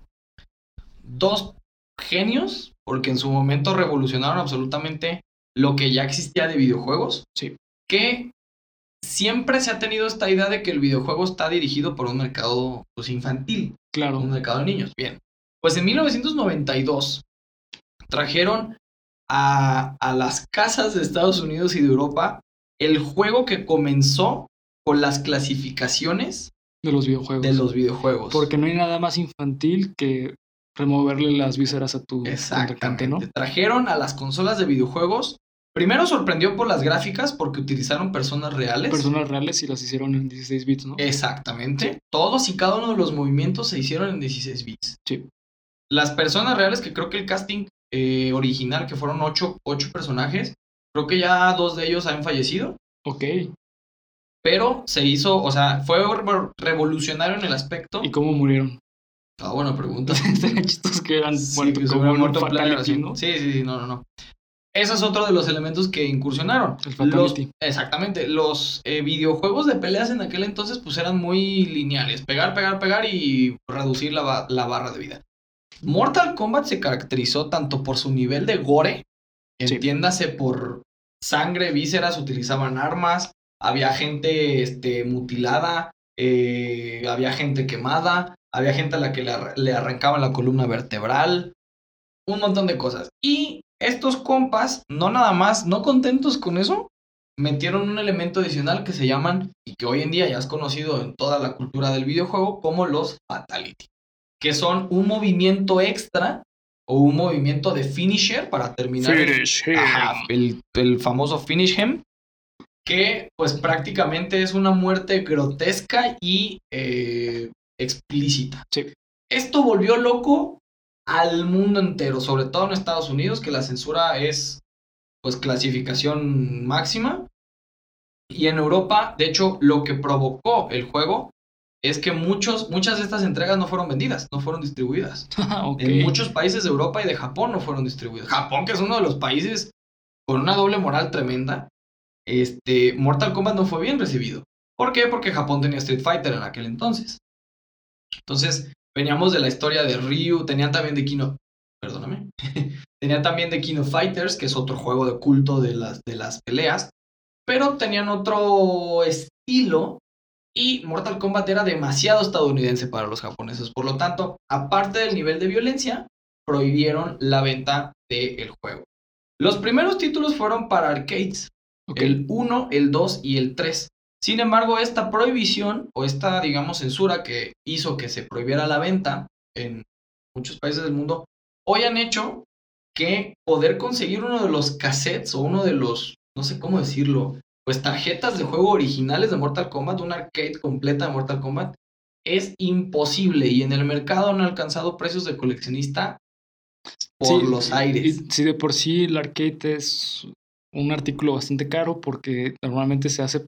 [SPEAKER 1] Dos genios, porque en su momento revolucionaron absolutamente lo que ya existía de videojuegos.
[SPEAKER 2] Sí.
[SPEAKER 1] Que siempre se ha tenido esta idea de que el videojuego está dirigido por un mercado pues, infantil
[SPEAKER 2] Claro.
[SPEAKER 1] un mercado de niños. Bien. Pues en 1992 trajeron a, a las casas de Estados Unidos y de Europa el juego que comenzó con las clasificaciones
[SPEAKER 2] De los videojuegos.
[SPEAKER 1] de los videojuegos.
[SPEAKER 2] Porque no hay nada más infantil que removerle las vísceras a tu
[SPEAKER 1] Exactamente.
[SPEAKER 2] ¿no?
[SPEAKER 1] Trajeron a las consolas de videojuegos. Primero sorprendió por las gráficas porque utilizaron personas reales.
[SPEAKER 2] Personas reales y las hicieron en 16 bits, ¿no?
[SPEAKER 1] Exactamente. Todos y cada uno de los movimientos se hicieron en 16 bits.
[SPEAKER 2] Sí.
[SPEAKER 1] Las personas reales, que creo que el casting eh, original, que fueron ocho, ocho personajes, creo que ya dos de ellos han fallecido.
[SPEAKER 2] Ok.
[SPEAKER 1] Pero se hizo, o sea, fue re- revolucionario en el aspecto.
[SPEAKER 2] ¿Y cómo murieron?
[SPEAKER 1] Ah, buena pregunta.
[SPEAKER 2] Chistos que eran
[SPEAKER 1] Sí,
[SPEAKER 2] muertos
[SPEAKER 1] que se
[SPEAKER 2] como
[SPEAKER 1] hubieran
[SPEAKER 2] un
[SPEAKER 1] muerto en plena
[SPEAKER 2] fatality,
[SPEAKER 1] grabación.
[SPEAKER 2] ¿no?
[SPEAKER 1] Sí, sí, sí, no, no, no. Ese es otro de los elementos que incursionaron.
[SPEAKER 2] El fatality.
[SPEAKER 1] Los- exactamente. Los eh, videojuegos de peleas en aquel entonces pues eran muy lineales. Pegar, pegar, pegar y reducir la, la barra de vida. Mortal Kombat se caracterizó tanto por su nivel de gore,
[SPEAKER 2] Sí.
[SPEAKER 1] entiéndase por sangre, vísceras, utilizaban armas, había gente este, mutilada, eh, había gente quemada, había gente a la que le, ar- le arrancaban la columna vertebral, un montón de cosas. Y estos compas, no nada más, no contentos con eso, metieron un elemento adicional que se llaman, y que hoy en día ya es conocido en toda la cultura del videojuego, como los Fatality, que son un movimiento extra o un movimiento de finisher para terminar el-
[SPEAKER 2] Finish him.
[SPEAKER 1] Ajá, el, el famoso finish him, que pues prácticamente es una muerte grotesca y eh, explícita.
[SPEAKER 2] Sí.
[SPEAKER 1] Esto volvió loco al mundo entero, sobre todo en Estados Unidos, que la censura es pues clasificación máxima. Y en Europa, de hecho, lo que provocó el juego es que muchos, muchas de estas entregas no fueron vendidas, no fueron distribuidas.
[SPEAKER 2] ok.
[SPEAKER 1] En muchos países de Europa y de Japón no fueron distribuidos. Japón, que es uno de los países con una doble moral tremenda, este, Mortal Kombat no fue bien recibido. ¿Por qué? Porque Japón tenía Street Fighter en aquel entonces. Entonces, veníamos de la historia de Ryu, tenían también de Kino, perdóname, tenían también de Kino Fighters, que es otro juego de culto de las, de las peleas, pero tenían otro estilo Y Mortal Kombat era demasiado estadounidense para los japoneses. Por lo tanto, aparte del nivel de violencia, prohibieron la venta del juego. Los primeros títulos fueron para arcades. El 1, el 2 y el 3. Sin embargo, esta prohibición o esta, digamos, censura que hizo que se prohibiera la venta en muchos países del mundo, hoy han hecho que poder conseguir uno de los cassettes o uno de los, no sé cómo decirlo, pues tarjetas de juego originales de Mortal Kombat, una arcade completa de Mortal Kombat, es imposible y en el mercado han alcanzado precios de coleccionista por los aires.
[SPEAKER 2] Sí, de por sí el arcade es un artículo bastante caro porque normalmente se hace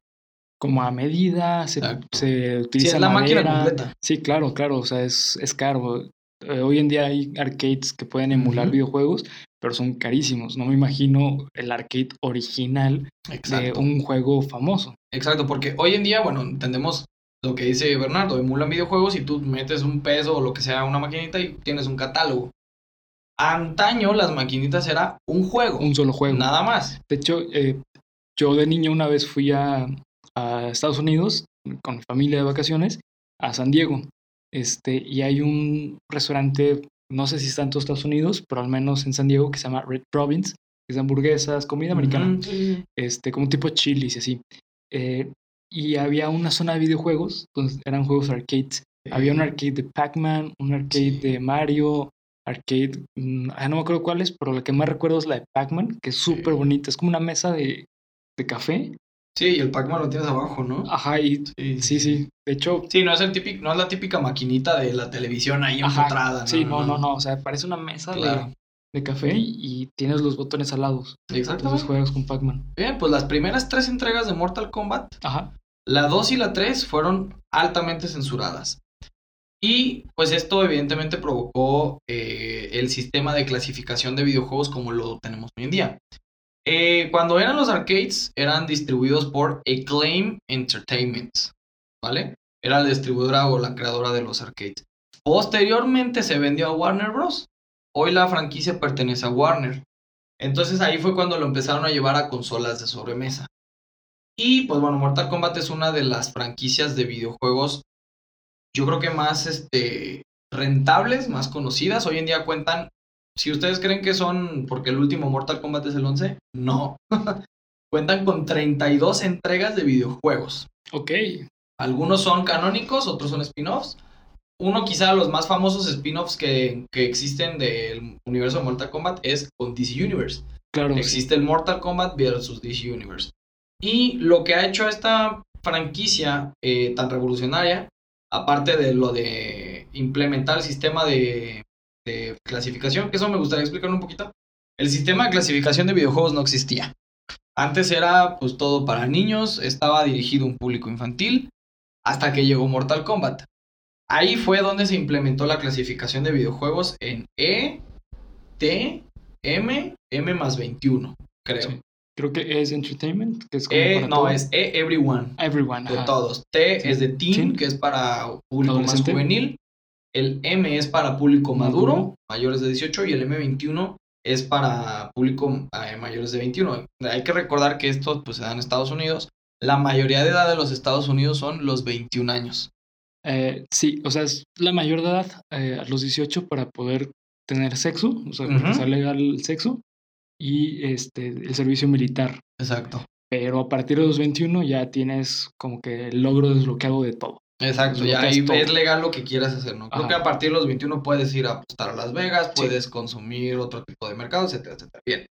[SPEAKER 2] como a medida, se, se utiliza
[SPEAKER 1] sí, la máquina completa.
[SPEAKER 2] Sí, claro, claro, o sea, es, es caro. Eh, hoy en día hay arcades que pueden emular videojuegos, pero son carísimos. No me imagino el arcade original de un juego famoso.
[SPEAKER 1] Exacto, porque hoy en día, bueno, entendemos lo que dice Bernardo, emulan videojuegos y tú metes un peso o lo que sea una maquinita y tienes un catálogo. Antaño las maquinitas era un juego.
[SPEAKER 2] Un solo juego.
[SPEAKER 1] Nada más.
[SPEAKER 2] De hecho, eh, yo de niño una vez fui a, a Estados Unidos con mi familia de vacaciones a San Diego. Este, y hay un restaurante, no sé si está en todos Estados Unidos, pero al menos en San Diego, que se llama Red Province, que es hamburguesas, comida americana, este, como tipo chilis y así. Eh, y había una zona de videojuegos, eran juegos arcades. Había un arcade de Pac-Man, un arcade de Mario, arcade, mm, ah, no me acuerdo cuál es, pero la que más recuerdo es la de Pac-Man, que es súper bonita, es como una mesa de, de café.
[SPEAKER 1] Sí, y el Pac-Man lo tienes abajo, ¿no?
[SPEAKER 2] Ajá, y sí, sí, De hecho.
[SPEAKER 1] Sí, no es el típico, no es la típica maquinita de la televisión ahí empotrada,
[SPEAKER 2] ¿no? Sí, no, no, no. O sea, parece una mesa de, café y, tienes los botones alados. Exacto. Entonces juegas con Pac-Man.
[SPEAKER 1] Bien, pues las primeras tres entregas de Mortal Kombat, Ajá. la 2 y la 3 fueron altamente censuradas. Y pues esto evidentemente provocó eh, el sistema de clasificación de videojuegos como lo tenemos hoy en día. Eh, cuando eran los arcades, eran distribuidos por Acclaim Entertainment, ¿vale? Era la distribuidora o la creadora de los arcades. Posteriormente se vendió a Warner Bros. Hoy la franquicia pertenece a Warner. Entonces ahí fue cuando lo empezaron a llevar a consolas de sobremesa. Y pues bueno, Mortal Kombat es una de las franquicias de videojuegos, yo creo que más este, rentables, más conocidas. Hoy en día cuentan si ustedes creen que son porque el último Mortal Kombat es el 11, no. Cuentan con 32 entregas de videojuegos.
[SPEAKER 2] Ok.
[SPEAKER 1] Algunos son canónicos, otros son spin-offs. Uno quizá de los más famosos spin-offs que, existen del universo de Mortal Kombat es con DC Universe.
[SPEAKER 2] Claro.
[SPEAKER 1] Existe el Mortal Kombat versus DC Universe. Y lo que ha hecho esta franquicia eh, tan revolucionaria, aparte de lo de implementar el sistema de clasificación, que eso me gustaría explicar un poquito. El sistema de clasificación de videojuegos no existía. Antes era pues todo para niños, estaba dirigido a un público infantil, hasta que llegó Mortal Kombat. Ahí fue donde se implementó la clasificación de videojuegos en E, T, M, M más 21, creo.
[SPEAKER 2] Creo que es Entertainment, que es
[SPEAKER 1] e, No, es E, Everyone.
[SPEAKER 2] Everyone.
[SPEAKER 1] De todos. T es de teen, que es para público más juvenil. El M es para público maduro, mayores de 18, y el M21 es para público eh, mayores de 21. Hay que recordar que esto pues, se da en Estados Unidos. La mayoría de edad de los Estados Unidos son los 21 años.
[SPEAKER 2] Eh, sí, o sea, es la mayor de edad eh, a los 18 para poder tener sexo, o sea, que sea legal el sexo, y este, el servicio militar.
[SPEAKER 1] Exacto.
[SPEAKER 2] Pero a partir de los 21 ya tienes como que el logro desbloqueado de todo.
[SPEAKER 1] Exacto, ya ahí es legal lo que quieras hacer, ¿no? Creo que a partir de los 21 puedes ir a apostar a Las Vegas, puedes consumir otro tipo de mercado, etcétera, etcétera. Bien.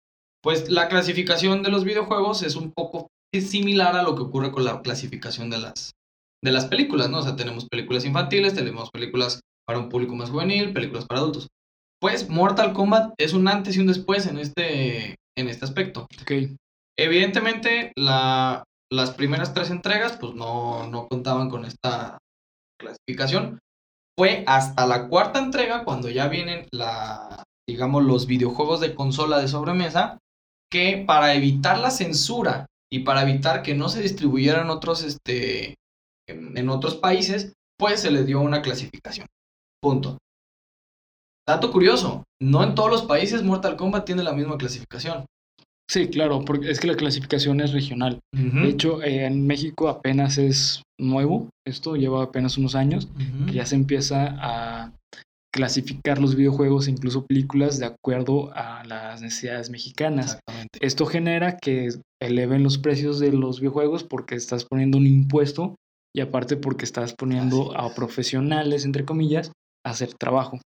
[SPEAKER 1] Pues la clasificación de los videojuegos es un poco similar a lo que ocurre con la clasificación de las, de las películas, ¿no? O sea, tenemos películas infantiles, tenemos películas para un público más juvenil, películas para adultos. Pues Mortal Kombat es un antes y un después en este, en este aspecto.
[SPEAKER 2] Ok.
[SPEAKER 1] Evidentemente, la, las primeras tres entregas pues no, no contaban con esta clasificación. Fue hasta la cuarta entrega cuando ya vienen la, digamos, los videojuegos de consola de sobremesa, que para evitar la censura y para evitar que no se distribuyeran otros, este, en otros países, pues se le dio una clasificación. Punto. Dato curioso, no en todos los países Mortal Kombat tiene la misma clasificación.
[SPEAKER 2] Sí, claro, porque es que la clasificación es regional. De hecho, eh, en México apenas es nuevo, esto lleva apenas unos años, que ya se empieza a clasificar los videojuegos e incluso películas de acuerdo a las necesidades mexicanas.
[SPEAKER 1] Exactamente.
[SPEAKER 2] Esto genera que eleven los precios de los videojuegos porque estás poniendo un impuesto y aparte porque estás poniendo a
[SPEAKER 1] es.
[SPEAKER 2] profesionales, entre comillas, a hacer trabajo.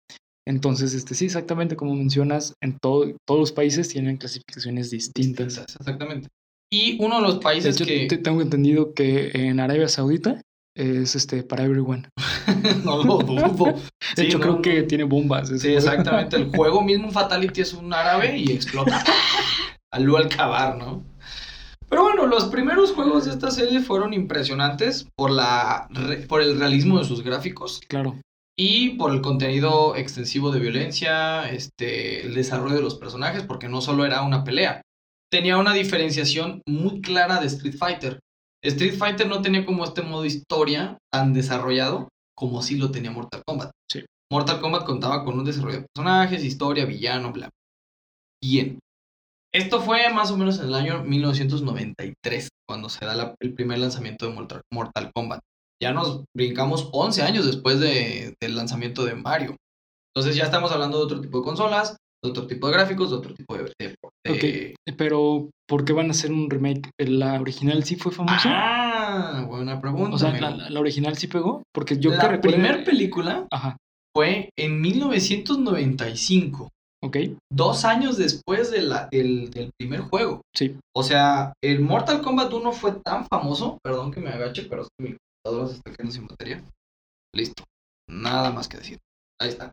[SPEAKER 2] Entonces, este, sí, exactamente como mencionas, en todo, todos los países tienen clasificaciones distintas.
[SPEAKER 1] Distintas, Exactamente. Y uno de los
[SPEAKER 2] De
[SPEAKER 1] países
[SPEAKER 2] hecho,
[SPEAKER 1] que
[SPEAKER 2] te- tengo entendido que en Arabia Saudita es este para everyone.
[SPEAKER 1] no lo dudo.
[SPEAKER 2] De
[SPEAKER 1] Sí,
[SPEAKER 2] hecho,
[SPEAKER 1] no,
[SPEAKER 2] creo
[SPEAKER 1] no.
[SPEAKER 2] que tiene bombas.
[SPEAKER 1] Sí, exactamente. El juego mismo Fatality es un árabe y explota. Al al acabar, ¿no? Pero bueno, los primeros juegos de esta serie fueron impresionantes por, la, por el realismo de sus gráficos
[SPEAKER 2] Claro,
[SPEAKER 1] y por el contenido extensivo de violencia, este, el desarrollo de los personajes, porque no solo era una pelea, tenía una diferenciación muy clara de Street Fighter. Street Fighter no tenía como este modo historia tan desarrollado como sí lo tenía Mortal Kombat.
[SPEAKER 2] Sí.
[SPEAKER 1] Mortal Kombat contaba con un desarrollo de personajes, historia, villano, bla. Bien. Esto fue más o menos en el año 1993, cuando se da la- el primer lanzamiento de Mortal, Mortal Kombat. Ya nos brincamos 11 años después de- del lanzamiento de Mario. Entonces ya estamos hablando de otro tipo de consolas, de otro tipo de gráficos, de otro tipo de... de- de-
[SPEAKER 2] pero ¿por qué van a hacer un remake? ¿La original sí fue famosa?
[SPEAKER 1] Ah, buena pregunta.
[SPEAKER 2] o sea, la, original sí pegó? Porque yo que
[SPEAKER 1] la primera película
[SPEAKER 2] Ajá,
[SPEAKER 1] fue en 1995,
[SPEAKER 2] ok,
[SPEAKER 1] dos años después de la- del, del primer juego.
[SPEAKER 2] sí.
[SPEAKER 1] O sea, el Mortal Kombat 1 fue tan famoso, perdón que me agache, pero es que mi computadora se está quedando sin batería. Listo, nada más que decir. Ahí está.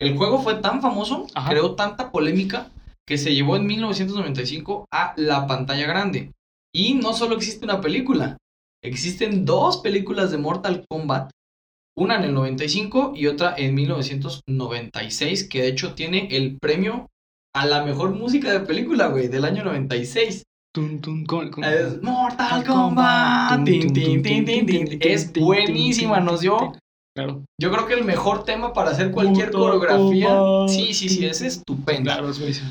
[SPEAKER 1] El juego fue tan famoso,
[SPEAKER 2] Ajá.
[SPEAKER 1] creó tanta polémica, que se llevó en 1995 a la pantalla grande. Y no solo existe una película, existen dos películas de Mortal Kombat. Una en el 95 y otra en 1996, que de hecho tiene el premio a la mejor música de película, güey, del año 96.
[SPEAKER 2] Tun, tun, con- con-
[SPEAKER 1] Es Mortal Kombat. Es buenísima, nos dio.
[SPEAKER 2] Claro,
[SPEAKER 1] Yo creo que el mejor tema para hacer cualquier coreografía. Sí, sí, sí, es estupendo.
[SPEAKER 2] claro, es buenísimo.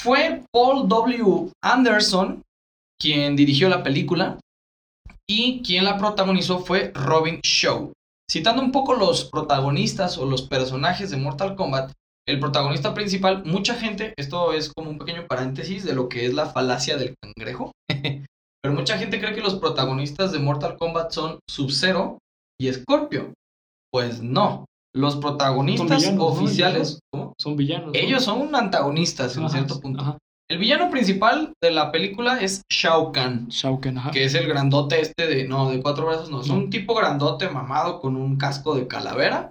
[SPEAKER 1] Fue Paul W. Anderson quien dirigió la película y quien la protagonizó fue Robin Shaw. Citando un poco los protagonistas o los personajes de Mortal Kombat, el protagonista principal, mucha gente, esto es como un pequeño paréntesis de lo que es la falacia del cangrejo, pero mucha gente cree que los protagonistas de Mortal Kombat son Sub-Zero y Scorpio. Pues no, los protagonistas
[SPEAKER 2] villanos, ¿no?
[SPEAKER 1] oficiales, ¿cómo?
[SPEAKER 2] Son villanos. ¿no?
[SPEAKER 1] ellos son antagonistas en
[SPEAKER 2] Ajá,
[SPEAKER 1] cierto punto.
[SPEAKER 2] Ajá.
[SPEAKER 1] El villano principal de la película es Shao Kahn,
[SPEAKER 2] Shao Kahn, ajá.
[SPEAKER 1] que es el grandote este de, no, de cuatro brazos, no, es un tipo grandote mamado con un casco de calavera.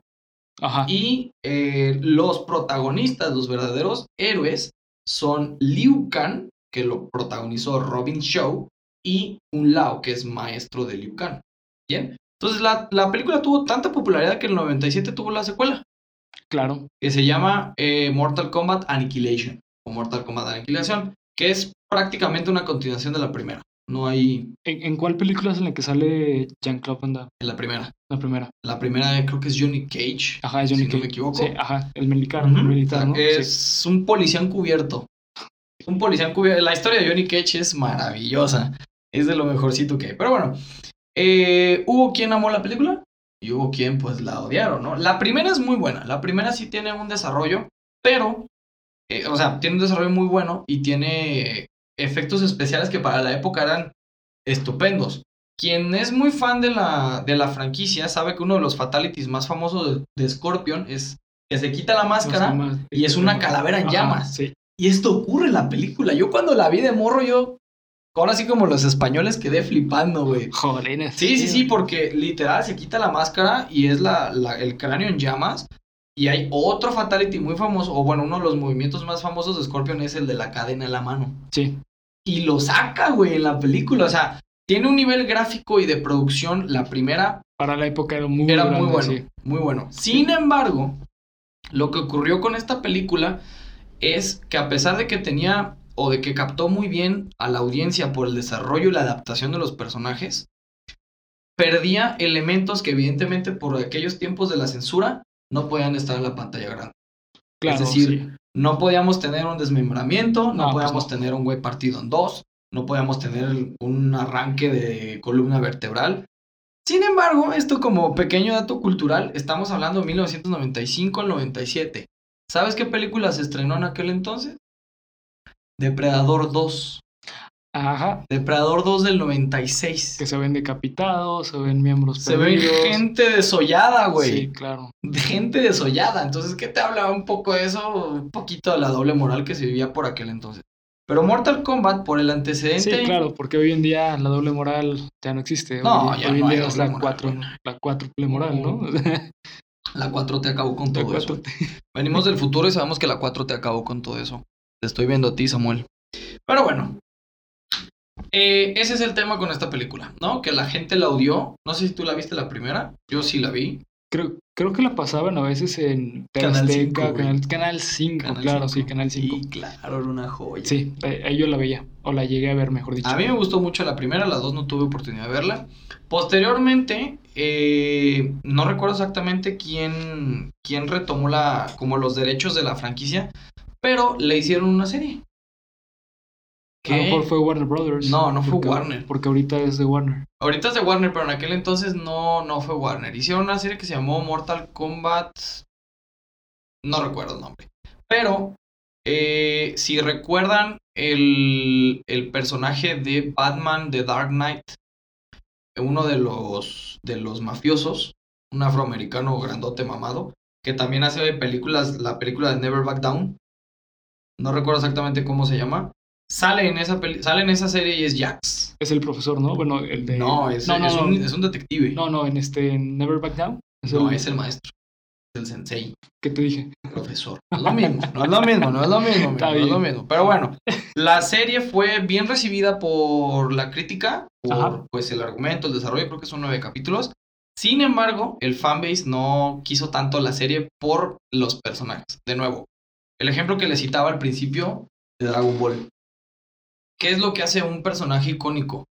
[SPEAKER 2] Ajá.
[SPEAKER 1] Y eh, los protagonistas, los verdaderos héroes, son Liu Kang, que lo protagonizó Robin Shaw, y Un Lao, que es maestro de Liu Kang. Bien, entonces la, la película tuvo tanta popularidad que en el 97 tuvo la secuela,
[SPEAKER 2] Claro.
[SPEAKER 1] que se llama eh, Mortal Kombat Annihilation, o Mortal Kombat Aniquilación, que es prácticamente una continuación de la primera. No hay
[SPEAKER 2] ¿En, en cuál película es en la que sale Jean-Claude Van Damme?
[SPEAKER 1] en la primera.
[SPEAKER 2] La primera.
[SPEAKER 1] La primera creo que es Johnny Cage.
[SPEAKER 2] Ajá, es Johnny
[SPEAKER 1] Si no
[SPEAKER 2] Cage.
[SPEAKER 1] me equivoco.
[SPEAKER 2] Sí, ajá, el militar, el militar, ¿no?
[SPEAKER 1] Es
[SPEAKER 2] Sí.
[SPEAKER 1] un policía encubierto. Un policía encubierto. La historia de Johnny Cage es maravillosa. Es de lo mejorcito que hay. Pero bueno, eh, hubo quien amó la película y hubo quien pues la odiaron, ¿no? La primera es muy buena. La primera sí tiene un desarrollo, pero, eh, o sea, tiene un desarrollo muy bueno y tiene efectos especiales que para la época eran estupendos. Quien es muy fan de la, de la franquicia sabe que uno de los fatalities más famosos de, de Scorpion es que se quita la máscara
[SPEAKER 2] Más-
[SPEAKER 1] y es una calavera en
[SPEAKER 2] Ajá,
[SPEAKER 1] llamas.
[SPEAKER 2] Sí.
[SPEAKER 1] Y esto ocurre en la película. Yo cuando la vi de morro, yo. Ahora sí, como los españoles, quedé flipando, güey.
[SPEAKER 2] Joder.
[SPEAKER 1] Sí, sí, sí, porque literal se quita la máscara y es la, la- el cráneo en llamas. Y hay otro fatality muy famoso, o bueno, uno de los movimientos más famosos de Scorpion es el de la cadena en la mano.
[SPEAKER 2] Sí.
[SPEAKER 1] Y lo saca, güey, en la película. O sea, tiene un nivel gráfico y de producción. La primera
[SPEAKER 2] Para la época era muy
[SPEAKER 1] era
[SPEAKER 2] grande,
[SPEAKER 1] muy bueno,
[SPEAKER 2] sí.
[SPEAKER 1] muy bueno. Sin embargo, lo que ocurrió con esta película es que a pesar de que tenía o de que captó muy bien a la audiencia por el desarrollo y la adaptación de los personajes, perdía elementos que evidentemente por aquellos tiempos de la censura no podían estar en la pantalla grande.
[SPEAKER 2] Claro,
[SPEAKER 1] decir,
[SPEAKER 2] sí.
[SPEAKER 1] No podíamos tener un desmembramiento, no,
[SPEAKER 2] No, pues
[SPEAKER 1] podíamos
[SPEAKER 2] no.
[SPEAKER 1] tener un güey partido en dos, no podíamos tener un arranque de columna vertebral. Sin embargo, esto como pequeño dato cultural, estamos hablando de 1995 al 97. ¿Sabes qué película se estrenó en aquel entonces? Depredador 2.
[SPEAKER 2] Ajá.
[SPEAKER 1] Depredador 2 del 96.
[SPEAKER 2] Que se ven decapitados, se ven miembros
[SPEAKER 1] Se
[SPEAKER 2] perdidos.
[SPEAKER 1] gente desollada, güey.
[SPEAKER 2] Sí, claro.
[SPEAKER 1] Gente desollada. Entonces, ¿qué te habla un poco de eso? Un poquito de la doble moral que se vivía por aquel entonces. Pero Mortal Kombat, por el antecedente.
[SPEAKER 2] Sí, claro, porque hoy en día la doble moral ya no existe.
[SPEAKER 1] No,
[SPEAKER 2] hoy,
[SPEAKER 1] ya
[SPEAKER 2] hoy
[SPEAKER 1] no
[SPEAKER 2] en día es la
[SPEAKER 1] moral,
[SPEAKER 2] cuatro, la cuádruple moral, ¿no?
[SPEAKER 1] La 4 te acabó con todo eso. Venimos del futuro y sabemos que la 4 te acabó con todo eso. Te estoy viendo a ti, Samuel. Pero bueno. eh, ese es el tema con esta película, ¿no? Que la gente la odió. No sé si tú la viste la primera. Yo sí la vi.
[SPEAKER 2] Creo, creo que la pasaban a veces en
[SPEAKER 1] Canal
[SPEAKER 2] Azteca,
[SPEAKER 1] cinco, güey.
[SPEAKER 2] Canal, Canal 5,
[SPEAKER 1] Canal
[SPEAKER 2] claro, sí, Canal 5.
[SPEAKER 1] Y claro, era una joya.
[SPEAKER 2] Sí, ahí yo la veía, o la llegué a ver, mejor dicho.
[SPEAKER 1] A mí me gustó mucho la primera, la dos no tuve oportunidad de verla. Posteriormente, eh, no recuerdo exactamente quién, quién retomó la, como los derechos de la franquicia, pero le hicieron una serie.
[SPEAKER 2] A lo mejor fue Warner Brothers.
[SPEAKER 1] No, no fue
[SPEAKER 2] porque-
[SPEAKER 1] Warner.
[SPEAKER 2] Porque ahorita es de Warner.
[SPEAKER 1] Ahorita es de Warner, pero en aquel entonces no, no fue Warner. Hicieron una serie que se llamó Mortal Kombat. No recuerdo el nombre. Pero, eh, si recuerdan el, el personaje de Batman de Dark Knight, uno de los, de los mafiosos, un afroamericano grandote mamado, que también hace películas, la película de Never Back Down. No recuerdo exactamente cómo se llama. Sale en esa, peli- sale en esa serie y es Jax.
[SPEAKER 2] Es el profesor, ¿no? Bueno, el de.
[SPEAKER 1] No, es,
[SPEAKER 2] no, no,
[SPEAKER 1] es un, es un detective.
[SPEAKER 2] no, no, en este en Never Back Down. Es
[SPEAKER 1] No,
[SPEAKER 2] el
[SPEAKER 1] es el maestro. Es el sensei,
[SPEAKER 2] que te dije.
[SPEAKER 1] profesor. No es lo mismo, no es lo mismo, no es lo mismo,
[SPEAKER 2] Está
[SPEAKER 1] no es lo
[SPEAKER 2] bien.
[SPEAKER 1] mismo. Pero bueno, la serie fue bien recibida por la crítica, por
[SPEAKER 2] Ajá.
[SPEAKER 1] pues el argumento, el desarrollo, creo que son nueve capítulos. Sin embargo, el fanbase no quiso tanto la serie por los personajes. De nuevo, el ejemplo que le citaba al principio de Dragon Ball. ¿Qué es lo que hace un personaje icónico?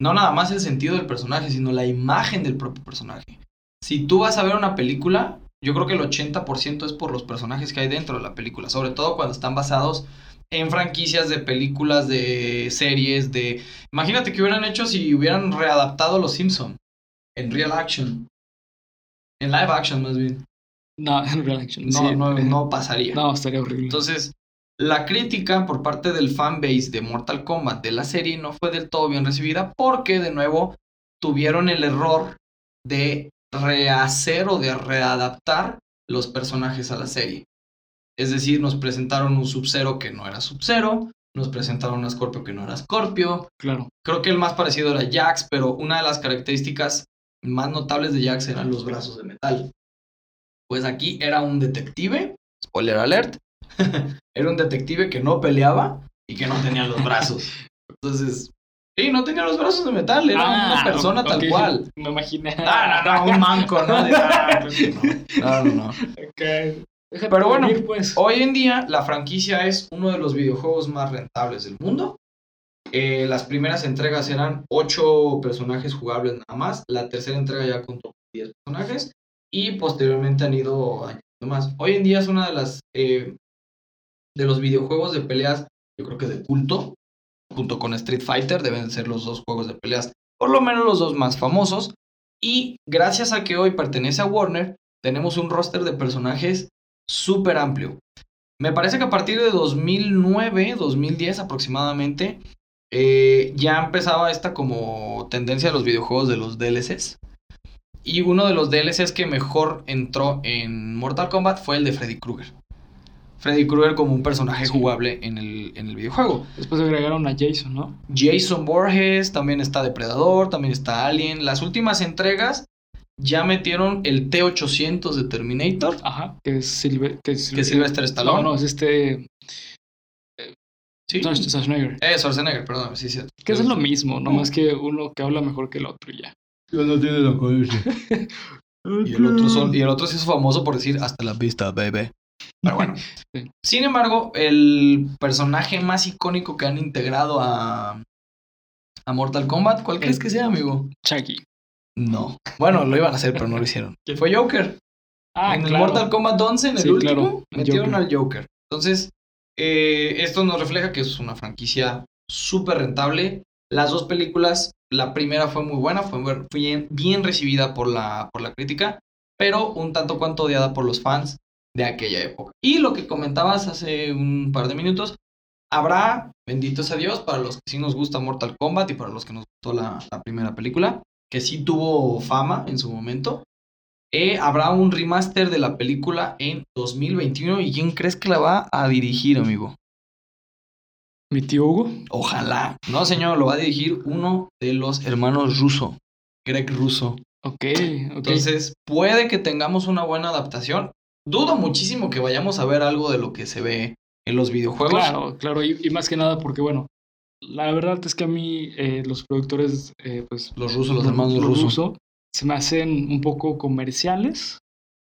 [SPEAKER 1] No nada más el sentido del personaje, sino la imagen del propio personaje. Si tú vas a ver una película, yo creo que el 80% es por los personajes que hay dentro de la película, sobre todo cuando están basados en franquicias de películas, de series, de... Imagínate que hubieran hecho si hubieran readaptado Los Simpson en real action. En live action más bien.
[SPEAKER 2] No, en Real Action.
[SPEAKER 1] No,
[SPEAKER 2] sí.
[SPEAKER 1] no, no pasaría.
[SPEAKER 2] No, estaría horrible.
[SPEAKER 1] Entonces, la crítica por parte del fanbase de Mortal Kombat de la serie no fue del todo bien recibida porque, de nuevo, tuvieron el error de rehacer o de readaptar los personajes a la serie. Es decir, nos presentaron un Sub-Zero que no era Sub-Zero, nos presentaron un Scorpio que no era Scorpio.
[SPEAKER 2] claro.
[SPEAKER 1] Creo que el más parecido era Jax, pero una de las características más notables de Jax eran los brazos de metal. Pues aquí era un detective, spoiler alert, era un detective que no peleaba y que no tenía los brazos. Entonces, sí, no tenía los brazos de metal, era
[SPEAKER 2] Ah,
[SPEAKER 1] una persona
[SPEAKER 2] ok.
[SPEAKER 1] tal cual.
[SPEAKER 2] Me imaginé.
[SPEAKER 1] Ah, no, no, un manco, ¿no? De- ah, pues, no. No, no, Pero bueno,
[SPEAKER 2] pues.
[SPEAKER 1] Hoy en día la franquicia es uno de los videojuegos más rentables del mundo. Eh, las primeras entregas eran 8 personajes jugables nada más. La tercera entrega ya contó con 10 personajes. Y posteriormente han ido añadiendo más. Hoy en día es una de las eh, de los videojuegos de peleas, yo creo que de culto. Junto con Street Fighter deben ser los dos juegos de peleas, por lo menos los dos más famosos. Y gracias a que hoy pertenece a Warner, tenemos un roster de personajes súper amplio. Me parece que a partir de 2009, 2010 aproximadamente, eh, ya empezaba esta como tendencia de los videojuegos de los DLCs. Y uno de los DLCs que mejor entró en Mortal Kombat fue el de Freddy Krueger. Freddy Krueger como un personaje
[SPEAKER 2] Sí.
[SPEAKER 1] jugable en el, en el videojuego.
[SPEAKER 2] Después agregaron a Jason, ¿no?
[SPEAKER 1] Jason Borges, también está Depredador, también está Alien. Las últimas entregas ya metieron el T-800 de Terminator,
[SPEAKER 2] Ajá. Que es Silver. Que es,
[SPEAKER 1] que es Sylvester Stallone.
[SPEAKER 2] No, no, es este.
[SPEAKER 1] Sí.
[SPEAKER 2] No, es Schwarzenegger.
[SPEAKER 1] Eh, Schwarzenegger, perdón, sí, sí.
[SPEAKER 2] Que es lo mismo, nomás que uno que habla mejor que el otro y ya.
[SPEAKER 1] Yo no tiene la cabeza. Y el otro son, y el otro sí es famoso por decir hasta la vista, baby. Pero bueno.
[SPEAKER 2] Sí.
[SPEAKER 1] Sin embargo, el personaje más icónico que han integrado a, a Mortal Kombat, ¿cuál crees que sea, amigo?
[SPEAKER 2] Chucky.
[SPEAKER 1] No. Bueno, lo iban a hacer, pero no lo hicieron. Fue Joker.
[SPEAKER 2] Ah,
[SPEAKER 1] en el. Mortal Kombat 11, en el
[SPEAKER 2] Sí,
[SPEAKER 1] último,
[SPEAKER 2] claro,
[SPEAKER 1] metieron
[SPEAKER 2] Joker.
[SPEAKER 1] al Joker. Entonces, eh, esto nos refleja que es una franquicia súper rentable. Las dos películas, la primera fue muy buena, fue bien, recibida por la, por la crítica, pero un tanto cuanto odiada por los fans de aquella época. Y lo que comentabas hace un par de minutos, habrá, benditos a Dios, para los que sí nos gusta Mortal Kombat y para los que nos gustó la, primera película, que sí tuvo fama en su momento, eh, habrá un remaster de la película en 2021. ¿Y quién crees que la va a dirigir, amigo?
[SPEAKER 2] ¿Mi tío Hugo?
[SPEAKER 1] Ojalá. No, señor, lo va a dirigir uno de los hermanos Russo, Greg Russo.
[SPEAKER 2] Ok, ok.
[SPEAKER 1] Entonces, puede que tengamos una buena adaptación. Dudo muchísimo que vayamos a ver algo de lo que se ve en los videojuegos.
[SPEAKER 2] Claro, claro, y, más que nada porque, bueno, la verdad es que a mí eh, los productores, eh, pues...
[SPEAKER 1] Los rusos, los hermanos rusos.
[SPEAKER 2] se me hacen un poco comerciales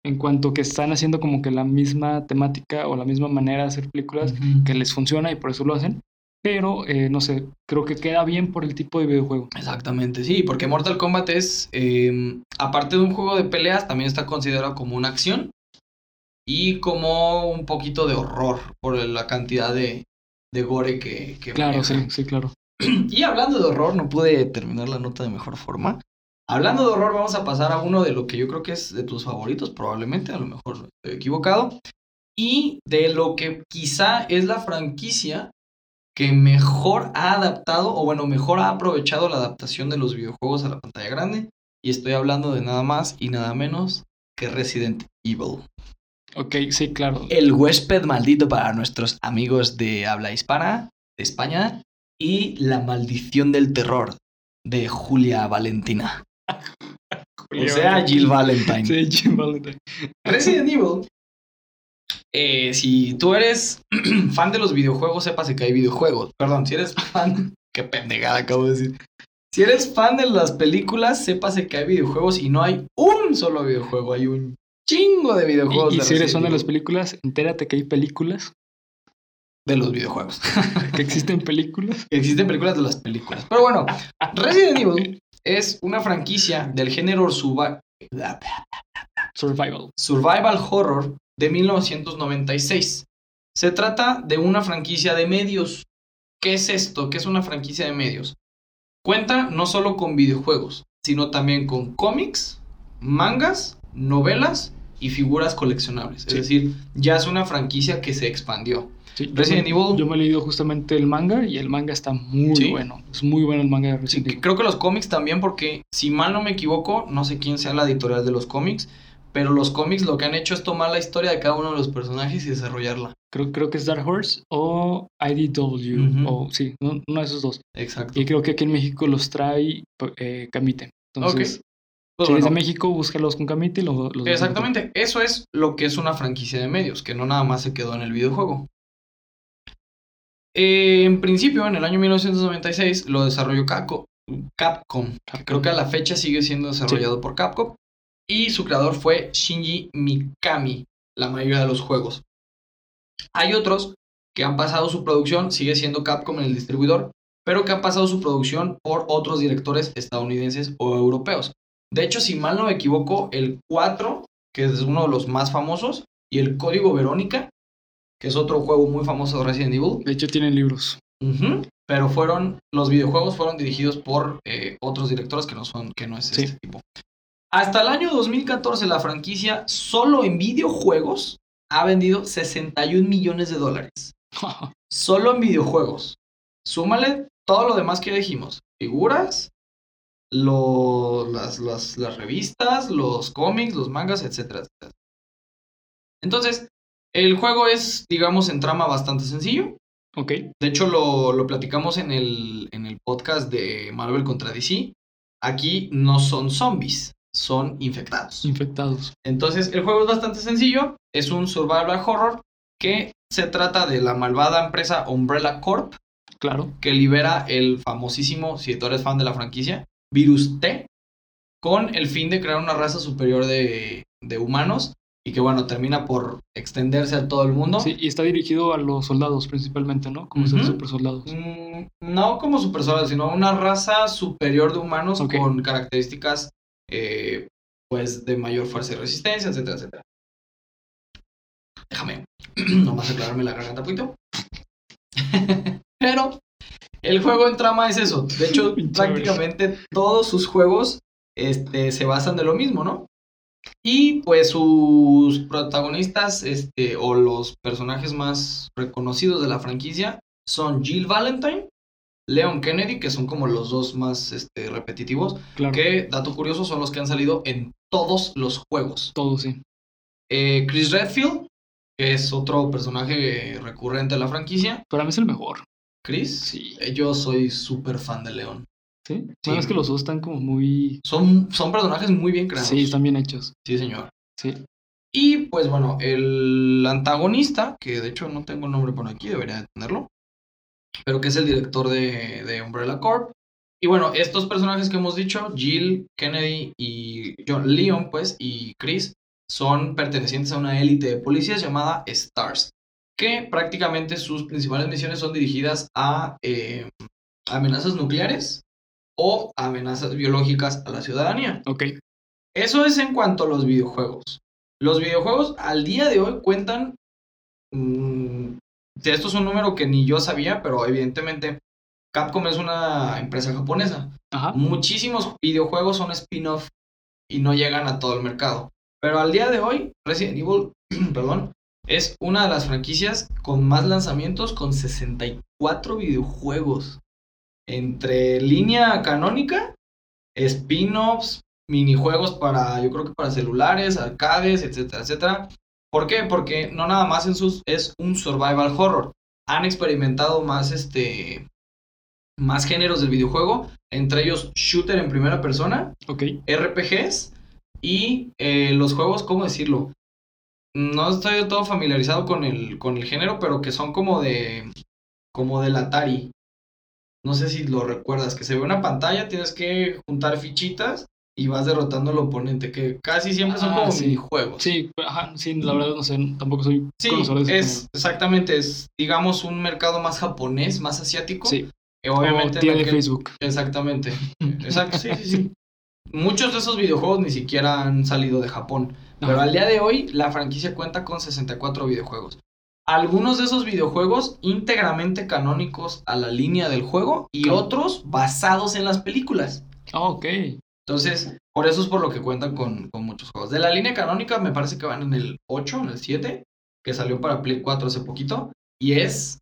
[SPEAKER 2] en cuanto que están haciendo como que la misma temática o la misma manera de hacer películas que les funciona y por eso lo hacen. Pero, eh, no sé, creo que queda bien por el tipo de videojuego.
[SPEAKER 1] Exactamente, sí, porque Mortal Kombat es, em, aparte de un juego de peleas, también está considerado como una acción y como un poquito de horror por la cantidad de, de gore que... que
[SPEAKER 2] claro, sí, sí, claro.
[SPEAKER 1] Y hablando de horror, no pude terminar la nota de mejor forma. Hablando de horror, vamos a pasar a uno de lo que yo creo que es de tus favoritos, probablemente, a lo mejor estoy equivocado. Y de lo que quizá es la franquicia que mejor ha adaptado, o bueno, mejor ha aprovechado la adaptación de los videojuegos a la pantalla grande. Y estoy hablando de nada más y nada menos que Resident Evil.
[SPEAKER 2] Ok, sí, claro.
[SPEAKER 1] El huésped maldito para nuestros amigos de habla hispana, de España, y La maldición del terror de Julia Valentina. o sea, Jill Valentine.
[SPEAKER 2] Sí, Jill Valentine.
[SPEAKER 1] Resident Evil. Eh, si tú eres fan de los videojuegos, sepas que hay videojuegos. Perdón, si eres fan. Qué pendejada acabo de decir. Si eres fan de las películas, sepas que hay videojuegos y no hay un solo videojuego, hay un chingo de videojuegos.
[SPEAKER 2] Y, si eres fan de las películas, entérate que hay películas.
[SPEAKER 1] De los videojuegos.
[SPEAKER 2] que existen películas.
[SPEAKER 1] Que existen películas de las películas. Pero bueno, Resident Evil es una franquicia del género survival. Survival Horror de 1996. Se trata de una franquicia de medios. ¿Qué es esto? ¿Qué es una franquicia de medios? Cuenta no solo con videojuegos, sino también con cómics, mangas, novelas y figuras coleccionables. Es decir, ya es una franquicia que se expandió.
[SPEAKER 2] Resident Evil. Yo me he leído justamente el manga y el manga está muy bueno. Es muy bueno el manga de Resident Evil.
[SPEAKER 1] Creo que los cómics también, porque si mal no me equivoco, no sé quién sea la editorial de los cómics, pero los cómics lo que han hecho es tomar la historia de cada uno de los personajes y desarrollarla.
[SPEAKER 2] Creo, creo que es Dark Horse o IDW, o sí, uno, de esos dos.
[SPEAKER 1] Exacto.
[SPEAKER 2] Y creo que aquí en México los trae eh, Kamite. Entonces, pues si eres de México, búscalos con Kamite y los,
[SPEAKER 1] Exactamente, eso es lo que es una franquicia de medios, que no nada más se quedó en el videojuego. Eh, en principio, en el año 1996, lo desarrolló Capcom. Capcom. Creo que a la fecha sigue siendo desarrollado por Capcom y su creador fue Shinji Mikami, la mayoría de los juegos. Hay otros que han pasado su producción, sigue siendo Capcom el distribuidor, pero que han pasado su producción por otros directores estadounidenses o europeos. De hecho, si mal no me equivoco, el 4, que es uno de los más famosos, y el Código Verónica, que es otro juego muy famoso de Resident Evil.
[SPEAKER 2] De hecho, tienen libros.
[SPEAKER 1] pero fueron, los videojuegos fueron dirigidos por eh, otros directores que no son, que no es este tipo. Hasta el año 2014 la franquicia solo en videojuegos ha vendido 61 millones de dólares. solo en videojuegos. Súmale todo lo demás que dijimos. Figuras, las, las, revistas, los cómics, los mangas, etc. Entonces, el juego es, digamos, en trama bastante sencillo.
[SPEAKER 2] Ok.
[SPEAKER 1] De hecho, lo, lo platicamos en el, en el podcast de Marvel contra DC. Aquí no son zombies son infectados.
[SPEAKER 2] Infectados.
[SPEAKER 1] Entonces, el juego es bastante sencillo. Es un survival horror que se trata de la malvada empresa Umbrella Corp.
[SPEAKER 2] Claro.
[SPEAKER 1] Que libera el famosísimo, si tú eres fan de la franquicia, Virus T, con el fin de crear una raza superior de, humanos y que, bueno, termina por extenderse a todo el mundo.
[SPEAKER 2] Sí, y está dirigido a los soldados principalmente, ¿no? Como super soldados. Mm,
[SPEAKER 1] no como super soldados, sino una raza superior de humanos con características eh, pues de mayor fuerza y resistencia, etcétera, etcétera. Déjame nomás aclararme la garganta poquito. Pero el juego en trama es eso. De hecho, prácticamente todos sus juegos este, se basan de lo mismo, ¿no? Y pues sus protagonistas, este, o los personajes más reconocidos de la franquicia son Jill Valentine, Leon Kennedy, que son como los dos más este, repetitivos,
[SPEAKER 2] Claro.
[SPEAKER 1] que, dato curioso, son los que han salido en todos los juegos.
[SPEAKER 2] Todo, sí.
[SPEAKER 1] Eh, Chris Redfield, que es otro personaje recurrente de la franquicia.
[SPEAKER 2] Para mí es el mejor.
[SPEAKER 1] Chris,
[SPEAKER 2] Sí.
[SPEAKER 1] eh, yo soy súper fan de Leon.
[SPEAKER 2] ¿Sí?
[SPEAKER 1] Sí.
[SPEAKER 2] Bueno, es que los dos están como muy...
[SPEAKER 1] Son, son personajes muy bien creados.
[SPEAKER 2] Sí, están bien hechos.
[SPEAKER 1] Sí, señor.
[SPEAKER 2] Sí.
[SPEAKER 1] Y pues bueno, el antagonista, que de hecho no tengo el nombre por aquí, debería de tenerlo, pero que es el director de, de Umbrella Corp. Y bueno, estos personajes que hemos dicho, Jill, Kennedy y John Leon, pues, y Chris, son pertenecientes a una élite de policías llamada STARS, que prácticamente sus principales misiones son dirigidas a eh, amenazas nucleares o amenazas biológicas a la ciudadanía.
[SPEAKER 2] Ok.
[SPEAKER 1] Eso es en cuanto a los videojuegos. Los videojuegos al día de hoy cuentan... mm, esto es un número que ni yo sabía, pero evidentemente Capcom es una empresa japonesa.
[SPEAKER 2] Ajá.
[SPEAKER 1] Muchísimos videojuegos son spin-off y no llegan a todo el mercado. Pero al día de hoy, Resident Evil, perdón, es una de las franquicias con más lanzamientos con 64 videojuegos. Entre línea canónica, spin-offs, minijuegos para, yo creo que para celulares, arcades, etcétera, etcétera. ¿Por qué? Porque no nada más en sus, es un survival horror. Han experimentado más este más géneros del videojuego, entre ellos shooter en primera persona,
[SPEAKER 2] Ok.
[SPEAKER 1] RPGs y eh, los juegos, ¿cómo decirlo? No estoy del todo familiarizado con el, con el género, pero que son como de como del Atari. No sé si lo recuerdas, que se ve una pantalla, tienes que juntar fichitas y vas derrotando al oponente, que casi siempre son
[SPEAKER 2] Ah,
[SPEAKER 1] como
[SPEAKER 2] sí.
[SPEAKER 1] minijuegos.
[SPEAKER 2] Sí, ajá, sí, la verdad no sé, tampoco soy
[SPEAKER 1] Sí,
[SPEAKER 2] conocedor de ese
[SPEAKER 1] es exactamente, es digamos un mercado más japonés, más asiático.
[SPEAKER 2] Sí,
[SPEAKER 1] Eh, Obviamente
[SPEAKER 2] tiene Facebook.
[SPEAKER 1] Exactamente. Exacto, sí, sí, sí. Muchos de esos videojuegos ni siquiera han salido de Japón. Pero al día de hoy, la franquicia cuenta con 64 videojuegos. Algunos de esos videojuegos íntegramente canónicos a la línea del juego y otros basados en las películas.
[SPEAKER 2] Ah, ok.
[SPEAKER 1] Entonces, por eso es por lo que cuentan con, con muchos juegos. De la línea canónica, me parece que van en el 8, en el 7, que salió para Play 4 hace poquito. Y es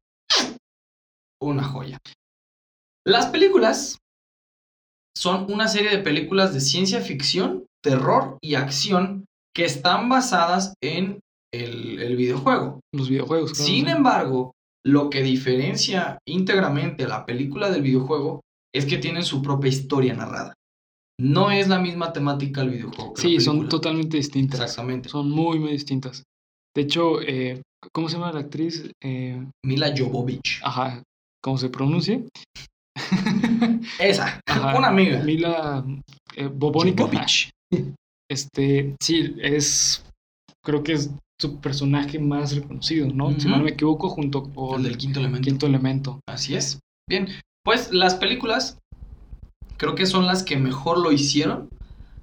[SPEAKER 1] una joya. Las películas son una serie de películas de ciencia ficción, terror y acción que están basadas en el, el videojuego.
[SPEAKER 2] Los videojuegos. claro,
[SPEAKER 1] Sin embargo, lo que diferencia íntegramente a la película del videojuego es que tienen su propia historia narrada. No es la misma temática el videojuego. que la
[SPEAKER 2] Sí, son totalmente distintas.
[SPEAKER 1] Exactamente.
[SPEAKER 2] Son muy, muy distintas. De hecho, eh, ¿cómo se llama la actriz? Eh,
[SPEAKER 1] Mila Jovovich.
[SPEAKER 2] ajá, ¿cómo se pronuncia?
[SPEAKER 1] Esa,
[SPEAKER 2] Ajá,
[SPEAKER 1] una amiga.
[SPEAKER 2] Mila eh, Bobónica.
[SPEAKER 1] Jovovich.
[SPEAKER 2] Este, sí, es, creo que es su personaje más reconocido, ¿no? Si no me equivoco, junto con
[SPEAKER 1] El del quinto elemento.
[SPEAKER 2] Quinto Elemento.
[SPEAKER 1] Así es. Bien, pues las películas creo que son las que mejor lo hicieron.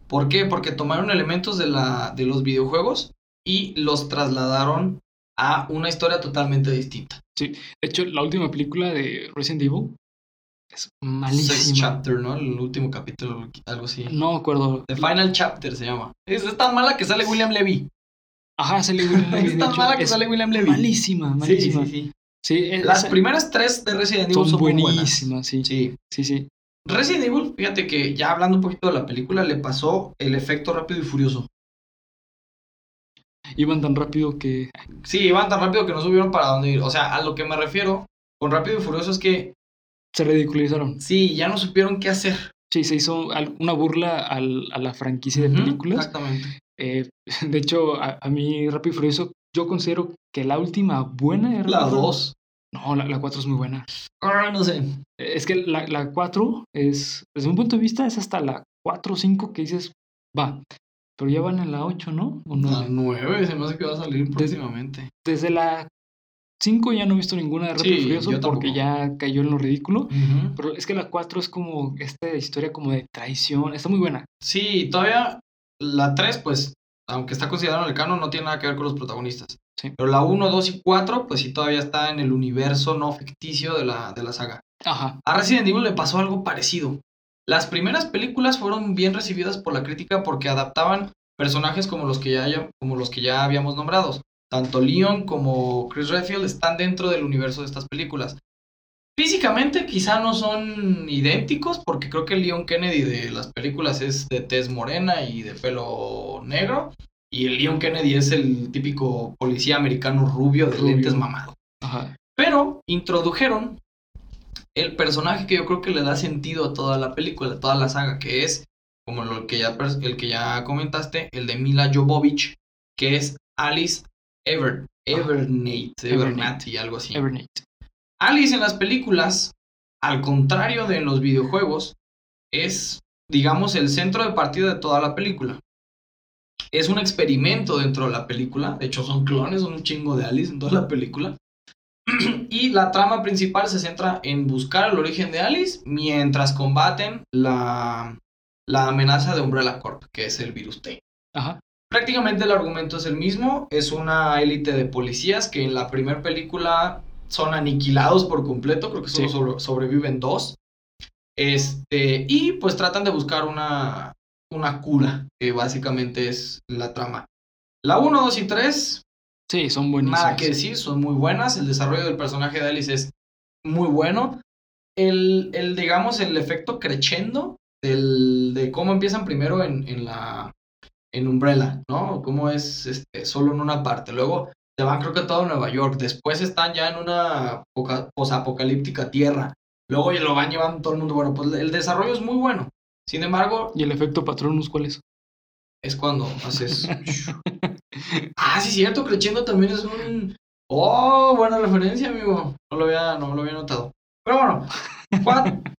[SPEAKER 1] ¿Por qué? Porque tomaron elementos de, la, de los videojuegos y los trasladaron a una historia totalmente distinta.
[SPEAKER 2] De hecho, la última película de Resident Evil es malísima.
[SPEAKER 1] Chapter, ¿no? El último capítulo, algo así.
[SPEAKER 2] No me acuerdo.
[SPEAKER 1] The Final Chapter se llama. Es, es tan mala que sale William Levy.
[SPEAKER 2] Ajá, sale William Levy,
[SPEAKER 1] Es tan mala que
[SPEAKER 2] es
[SPEAKER 1] sale William Levy.
[SPEAKER 2] Malísima,
[SPEAKER 1] Sí,
[SPEAKER 2] malísima.
[SPEAKER 1] sí, sí.
[SPEAKER 2] Sí, es-
[SPEAKER 1] Las primeras tres de Resident Evil
[SPEAKER 2] son
[SPEAKER 1] son, muy buenas.
[SPEAKER 2] buenísimas, sí. sí.
[SPEAKER 1] Sí.
[SPEAKER 2] Sí,
[SPEAKER 1] Resident Evil, fíjate que ya hablando un poquito de la película, le pasó el efecto rápido y furioso.
[SPEAKER 2] Iban tan rápido que.
[SPEAKER 1] Sí, iban tan rápido que no supieron para dónde ir. O sea, a lo que me refiero con rápido y furioso es que
[SPEAKER 2] Se ridiculizaron.
[SPEAKER 1] sí, ya no supieron qué hacer.
[SPEAKER 2] Sí, se hizo una burla al- a la franquicia de películas.
[SPEAKER 1] Exactamente.
[SPEAKER 2] Eh, de hecho, a, a mí Rápido y Furioso, yo considero que la última buena era
[SPEAKER 1] La
[SPEAKER 2] cuatro.
[SPEAKER 1] 2.
[SPEAKER 2] No, la, la 4 es muy buena.
[SPEAKER 1] Ah, no sé.
[SPEAKER 2] Es que la, la 4 es, desde un punto de vista, es hasta la 4 o 5 que dices, va. Pero ya van en la 8, ¿no? ¿O
[SPEAKER 1] La
[SPEAKER 2] nueve?
[SPEAKER 1] 9 se me hace que va a salir próximamente.
[SPEAKER 2] Desde la 5 ya no he visto ninguna de Rápido
[SPEAKER 1] Sí,
[SPEAKER 2] Furioso porque ya cayó en lo ridículo. Pero es que la 4 es como esta historia como de traición. Está muy buena.
[SPEAKER 1] Sí, todavía la 3, pues, aunque está considerada en el canon, no tiene nada que ver con los protagonistas.
[SPEAKER 2] Sí.
[SPEAKER 1] Pero la 1, 2 y 4, pues sí todavía está en el universo no ficticio de la, de la saga.
[SPEAKER 2] Ajá.
[SPEAKER 1] A Resident Evil le pasó algo parecido. Las primeras películas fueron bien recibidas por la crítica porque adaptaban personajes como los que ya, como los que ya habíamos nombrado. Tanto Leon como Chris Redfield están dentro del universo de estas películas. Físicamente quizá no son idénticos porque creo que Leon Kennedy de las películas es de tez morena y de pelo negro. Y el Leon Kennedy es el típico policía americano rubio de
[SPEAKER 2] Rubio.
[SPEAKER 1] lentes mamado.
[SPEAKER 2] Ajá.
[SPEAKER 1] Pero introdujeron el personaje que yo creo que le da sentido a toda la película, a toda la saga, que es, como lo que ya, el que ya comentaste, el de Mila Jovovich, que es Alice Ever, Evernate,
[SPEAKER 2] Evernate.
[SPEAKER 1] Evernate y algo así.
[SPEAKER 2] Evernate.
[SPEAKER 1] Alice en las películas, al contrario de en los videojuegos, es, digamos, el centro de partida de toda la película. Es un experimento dentro de la película. De hecho, son clones, son un chingo de Alice en toda la película. y la trama principal se centra en buscar el origen de Alice mientras combaten la, la amenaza de Umbrella Corp, que es el virus T.
[SPEAKER 2] Ajá.
[SPEAKER 1] Prácticamente el argumento es el mismo. Es una élite de policías que en la primera película son aniquilados por completo. Creo que solo
[SPEAKER 2] Sí.
[SPEAKER 1] sobre- sobreviven dos. Este, y pues tratan de buscar una, una cura, que básicamente es la trama. La 1, 2 y 3,
[SPEAKER 2] Sí, son buenísimos.
[SPEAKER 1] nada que decir, son muy buenas. El desarrollo del personaje de Alice es muy bueno. El, el digamos, el efecto crescendo del, de cómo empiezan primero en, en la en Umbrella, ¿no? Cómo es este, solo en una parte. Luego se van, creo que a todo Nueva York. Después están ya en una poca- posapocalíptica tierra. Luego lo van llevando todo el mundo. Bueno, pues el desarrollo es muy bueno. Sin embargo,
[SPEAKER 2] ¿Y el efecto Patronus cuál es?
[SPEAKER 1] es cuando haces. ah, sí, cierto, Crescendo también es un. Oh, buena referencia, amigo. No lo había, no lo había notado. Pero bueno,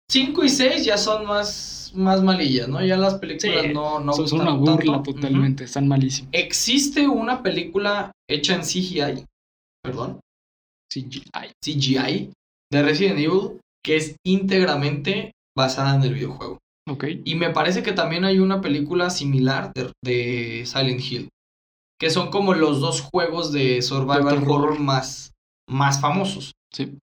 [SPEAKER 1] 5 y 6 ya son más, más malillas, ¿no? Ya las películas
[SPEAKER 2] Sí,
[SPEAKER 1] no, no
[SPEAKER 2] son, una burla
[SPEAKER 1] tanto.
[SPEAKER 2] totalmente. Están malísimos.
[SPEAKER 1] Ujú. Existe una película hecha en CGI, perdón,
[SPEAKER 2] CGI.
[SPEAKER 1] CGI, de Resident Evil, que es íntegramente basada en el videojuego. Y me parece que también hay una película similar de, de Silent Hill. Que son como los dos juegos de survival horror más, más famosos.
[SPEAKER 2] Sí.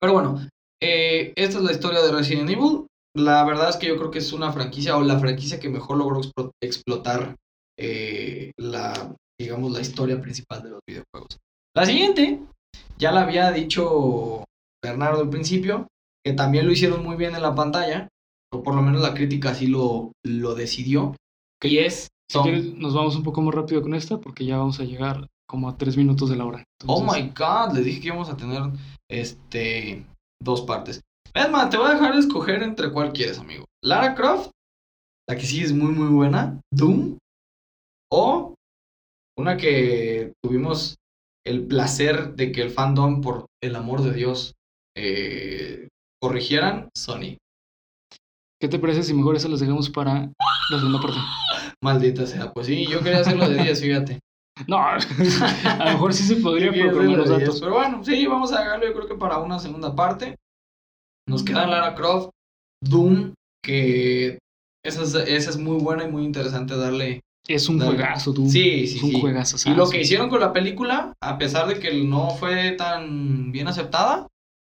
[SPEAKER 1] Pero bueno, eh, esta es la historia de Resident Evil. La verdad es que yo creo que es una franquicia o la franquicia que mejor logró explo- explotar eh, la, digamos, la historia principal de los videojuegos. La siguiente, ya la había dicho Bernardo al principio, que también lo hicieron muy bien en la pantalla, o por lo menos la crítica así lo, lo decidió, y es...
[SPEAKER 2] Si quieres, nos vamos un poco más rápido con esta porque ya vamos a llegar como a tres minutos de la hora.
[SPEAKER 1] Oh my god, les dije que íbamos a tener este dos partes. Es más, te voy a dejar escoger entre cuál quieres, amigo. Lara Croft, la que sí es muy muy buena, Doom, o una que tuvimos el placer de que el fandom, por el amor de Dios, eh, corrigieran, Sony.
[SPEAKER 2] ¿Qué te parece si mejor esas las dejamos para la segunda parte?
[SPEAKER 1] Maldita sea, pues sí, yo quería hacerlo de 10, fíjate.
[SPEAKER 2] No, a lo mejor sí se podría, pero con menos
[SPEAKER 1] de 10,
[SPEAKER 2] datos.
[SPEAKER 1] Pero bueno, sí, vamos a dejarlo yo creo que para una segunda parte. Nos queda Lara Croft, Doom, que esa es, esa es muy buena y muy interesante darle.
[SPEAKER 2] Es un juegazo, tú.
[SPEAKER 1] Sí, sí,
[SPEAKER 2] es un
[SPEAKER 1] sí.
[SPEAKER 2] juegazo.
[SPEAKER 1] Y lo que hicieron con la película, a pesar de que no fue tan bien aceptada,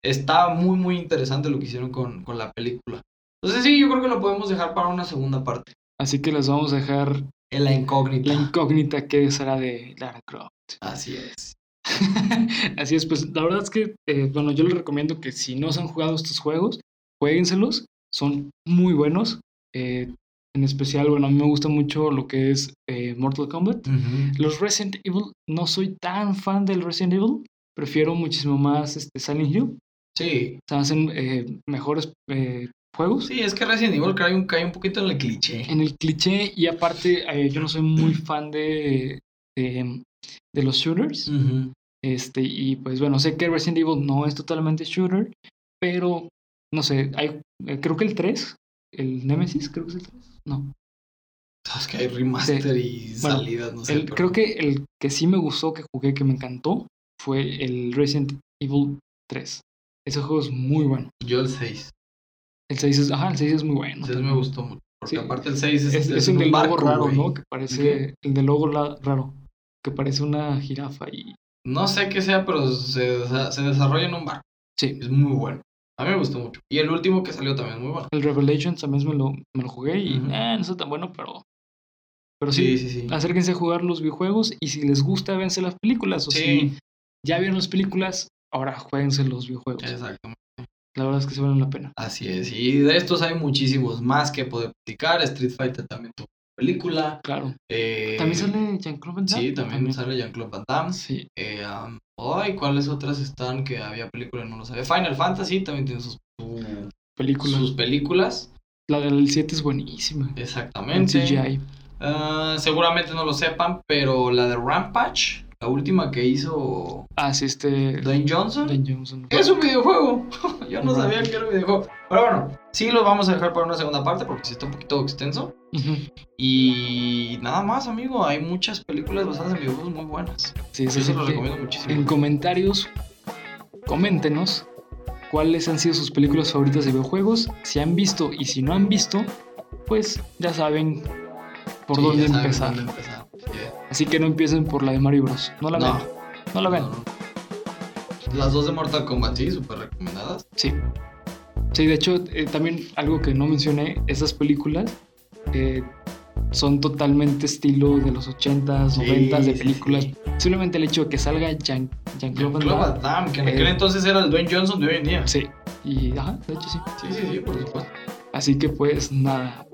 [SPEAKER 1] está muy, muy interesante lo que hicieron con, con la película. Entonces sí, yo creo que lo podemos dejar para una segunda parte.
[SPEAKER 2] Así que les vamos a dejar
[SPEAKER 1] En la incógnita.
[SPEAKER 2] la incógnita que será de Lara Croft.
[SPEAKER 1] Así es.
[SPEAKER 2] Así es, pues la verdad es que, eh, bueno, yo les recomiendo que si no se han jugado estos juegos, jueguenselos, son muy buenos. Eh, en especial, bueno, a mí me gusta mucho lo que es eh, Mortal Kombat. Los Resident Evil, no soy tan fan del Resident Evil, prefiero muchísimo más este, Silent Hill.
[SPEAKER 1] Sí.
[SPEAKER 2] Se hacen eh, mejores juegos.
[SPEAKER 1] Sí, es que Resident Evil cae un, cae un poquito en el cliché.
[SPEAKER 2] En el cliché, y aparte, eh, yo no soy muy fan de, de, de los shooters. Este, y pues bueno, sé que Resident Evil no es totalmente shooter, pero no sé, hay, eh, creo que el 3, el Nemesis, creo que es el 3. No,
[SPEAKER 1] Es que hay remaster y
[SPEAKER 2] Bueno,
[SPEAKER 1] salidas, no sé.
[SPEAKER 2] el-
[SPEAKER 1] pero-
[SPEAKER 2] creo que el que sí me gustó, que jugué, que me encantó, fue el Resident Evil 3. Ese juego es muy bueno.
[SPEAKER 1] Yo el 6.
[SPEAKER 2] El 6 es, ajá, el 6 es muy bueno.
[SPEAKER 1] El 6 me gustó mucho. Porque
[SPEAKER 2] Sí.
[SPEAKER 1] aparte el 6 es,
[SPEAKER 2] Es,
[SPEAKER 1] es
[SPEAKER 2] es
[SPEAKER 1] un
[SPEAKER 2] del logo
[SPEAKER 1] barco,
[SPEAKER 2] raro,
[SPEAKER 1] güey.
[SPEAKER 2] ¿no? Que parece el del logo la- raro. que parece una jirafa y...
[SPEAKER 1] No sé qué sea, pero se, se desarrolla en un barco.
[SPEAKER 2] Sí,
[SPEAKER 1] Es muy bueno. A mí me gustó mucho. Y el último que salió también es muy bueno.
[SPEAKER 2] el Revelations también me lo, me lo jugué y eh, no está tan bueno, pero... Pero
[SPEAKER 1] Sí,
[SPEAKER 2] sí,
[SPEAKER 1] sí, sí.
[SPEAKER 2] acérquense a jugar los videojuegos y si les gusta, véanse las películas. O
[SPEAKER 1] Sí.
[SPEAKER 2] si ya vieron las películas, ahora jueguense los videojuegos.
[SPEAKER 1] Exactamente.
[SPEAKER 2] La verdad es que se valen la pena.
[SPEAKER 1] Así es. Y de estos hay muchísimos más que poder platicar. Street Fighter también tuvo película.
[SPEAKER 2] Claro.
[SPEAKER 1] Eh,
[SPEAKER 2] También sale Jean-Claude Van Damme.
[SPEAKER 1] Sí, también, sale Jean-Claude Van Damme.
[SPEAKER 2] Sí,
[SPEAKER 1] Eh, um, ay, ¿cuáles otras están que había película? No lo sabía. Final Fantasy también tiene sus, su-
[SPEAKER 2] película.
[SPEAKER 1] sus películas.
[SPEAKER 2] La del 7 es buenísima. En
[SPEAKER 1] Exactamente.
[SPEAKER 2] CGI.
[SPEAKER 1] Ah, seguramente no lo sepan, pero la de Rampage, la última que hizo
[SPEAKER 2] Ah, sí, este...
[SPEAKER 1] Dwayne Johnson,
[SPEAKER 2] Dwayne Johnson.
[SPEAKER 1] es un videojuego. Yo no sabía que era un videojuego. Pero bueno, sí lo vamos a dejar para una segunda parte porque sí está un poquito extenso. Y nada más, amigo. Hay muchas películas basadas en videojuegos muy buenas.
[SPEAKER 2] Sí, sí,
[SPEAKER 1] los
[SPEAKER 2] que
[SPEAKER 1] recomiendo muchísimo.
[SPEAKER 2] En comentarios, coméntenos cuáles han sido sus películas favoritas de videojuegos. Si han visto y si no han visto, pues ya saben por
[SPEAKER 1] Sí,
[SPEAKER 2] dónde
[SPEAKER 1] ya
[SPEAKER 2] empezar.
[SPEAKER 1] por dónde empezar. Sí.
[SPEAKER 2] Así que no empiecen por la de Mario Bros. No la
[SPEAKER 1] No.
[SPEAKER 2] vean. No la
[SPEAKER 1] no. Las dos de Mortal Kombat, sí, súper recomendadas.
[SPEAKER 2] Sí. Sí, de hecho, eh, también algo que no mencioné, esas películas eh, son totalmente estilo de los 80s,
[SPEAKER 1] Sí,
[SPEAKER 2] 90s de películas.
[SPEAKER 1] sí.
[SPEAKER 2] Simplemente el hecho de que salga Jean- Jean-Claude Damme.
[SPEAKER 1] Van Damme, que en
[SPEAKER 2] Eh,
[SPEAKER 1] aquel entonces era el Dwayne Johnson de hoy en día.
[SPEAKER 2] Sí. Y, ajá, de hecho sí.
[SPEAKER 1] Sí, sí, sí, por supuesto.
[SPEAKER 2] Así que pues nada.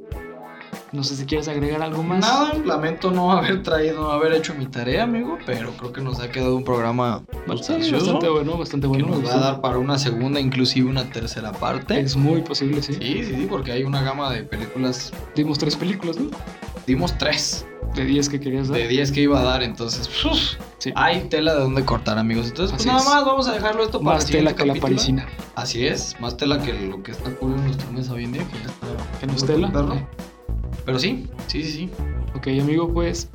[SPEAKER 2] No sé si quieres agregar algo más.
[SPEAKER 1] Nada, lamento no haber traído, no haber hecho mi tarea, amigo, pero creo que nos ha quedado un programa sustancioso
[SPEAKER 2] bastante bueno, bastante
[SPEAKER 1] que
[SPEAKER 2] bueno. me
[SPEAKER 1] nos va a dar para una segunda, inclusive una tercera parte.
[SPEAKER 2] Es muy posible, sí.
[SPEAKER 1] Sí, sí, sí, porque hay una gama de películas.
[SPEAKER 2] Dimos tres películas, ¿no?
[SPEAKER 1] Dimos tres
[SPEAKER 2] De 10 que querías dar.
[SPEAKER 1] de 10 que iba a dar, entonces uf,
[SPEAKER 2] Sí.
[SPEAKER 1] hay tela de donde cortar, amigos. Entonces, pues
[SPEAKER 2] Así
[SPEAKER 1] nada
[SPEAKER 2] es.
[SPEAKER 1] más, vamos a dejarlo esto para
[SPEAKER 2] Más
[SPEAKER 1] el
[SPEAKER 2] tela que la parisina.
[SPEAKER 1] Así es, más tela que lo que está ocurriendo en nuestra mesa hoy en día, que ya está.
[SPEAKER 2] Que no es
[SPEAKER 1] muy
[SPEAKER 2] tela.
[SPEAKER 1] Pero sí, sí, sí, sí.
[SPEAKER 2] Ok, amigo, pues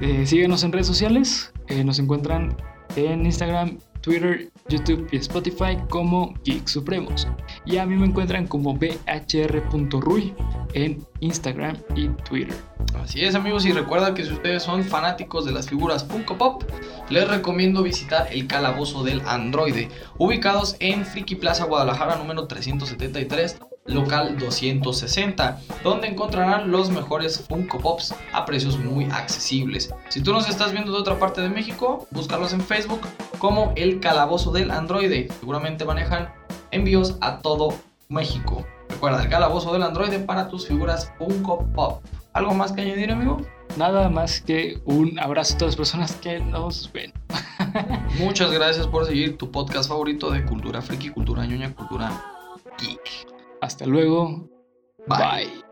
[SPEAKER 2] eh, síguenos en redes sociales. Eh, nos encuentran en Instagram, Twitter, YouTube y Spotify como Geek Supremos. Y a mí me encuentran como bhr.ruy en Instagram y Twitter.
[SPEAKER 1] Así es, amigos, y recuerda que si ustedes son fanáticos de las figuras Funko Pop, les recomiendo visitar el Calabozo del Androide, ubicados en Friki Plaza Guadalajara número 373, local 260, donde encontrarán los mejores Funko Pops a precios muy accesibles. Si tú nos estás viendo de otra parte de México, búscalos en Facebook como el Calabozo del Androide. Seguramente manejan envíos a todo México. Recuerda el Calabozo del Androide para tus figuras Funko Pop. ¿Algo más que añadir, amigo?
[SPEAKER 2] Nada más que un abrazo a todas las personas que nos ven.
[SPEAKER 1] Muchas gracias por seguir tu podcast favorito de cultura friki, cultura ñoña, cultura geek.
[SPEAKER 2] Hasta luego. Bye.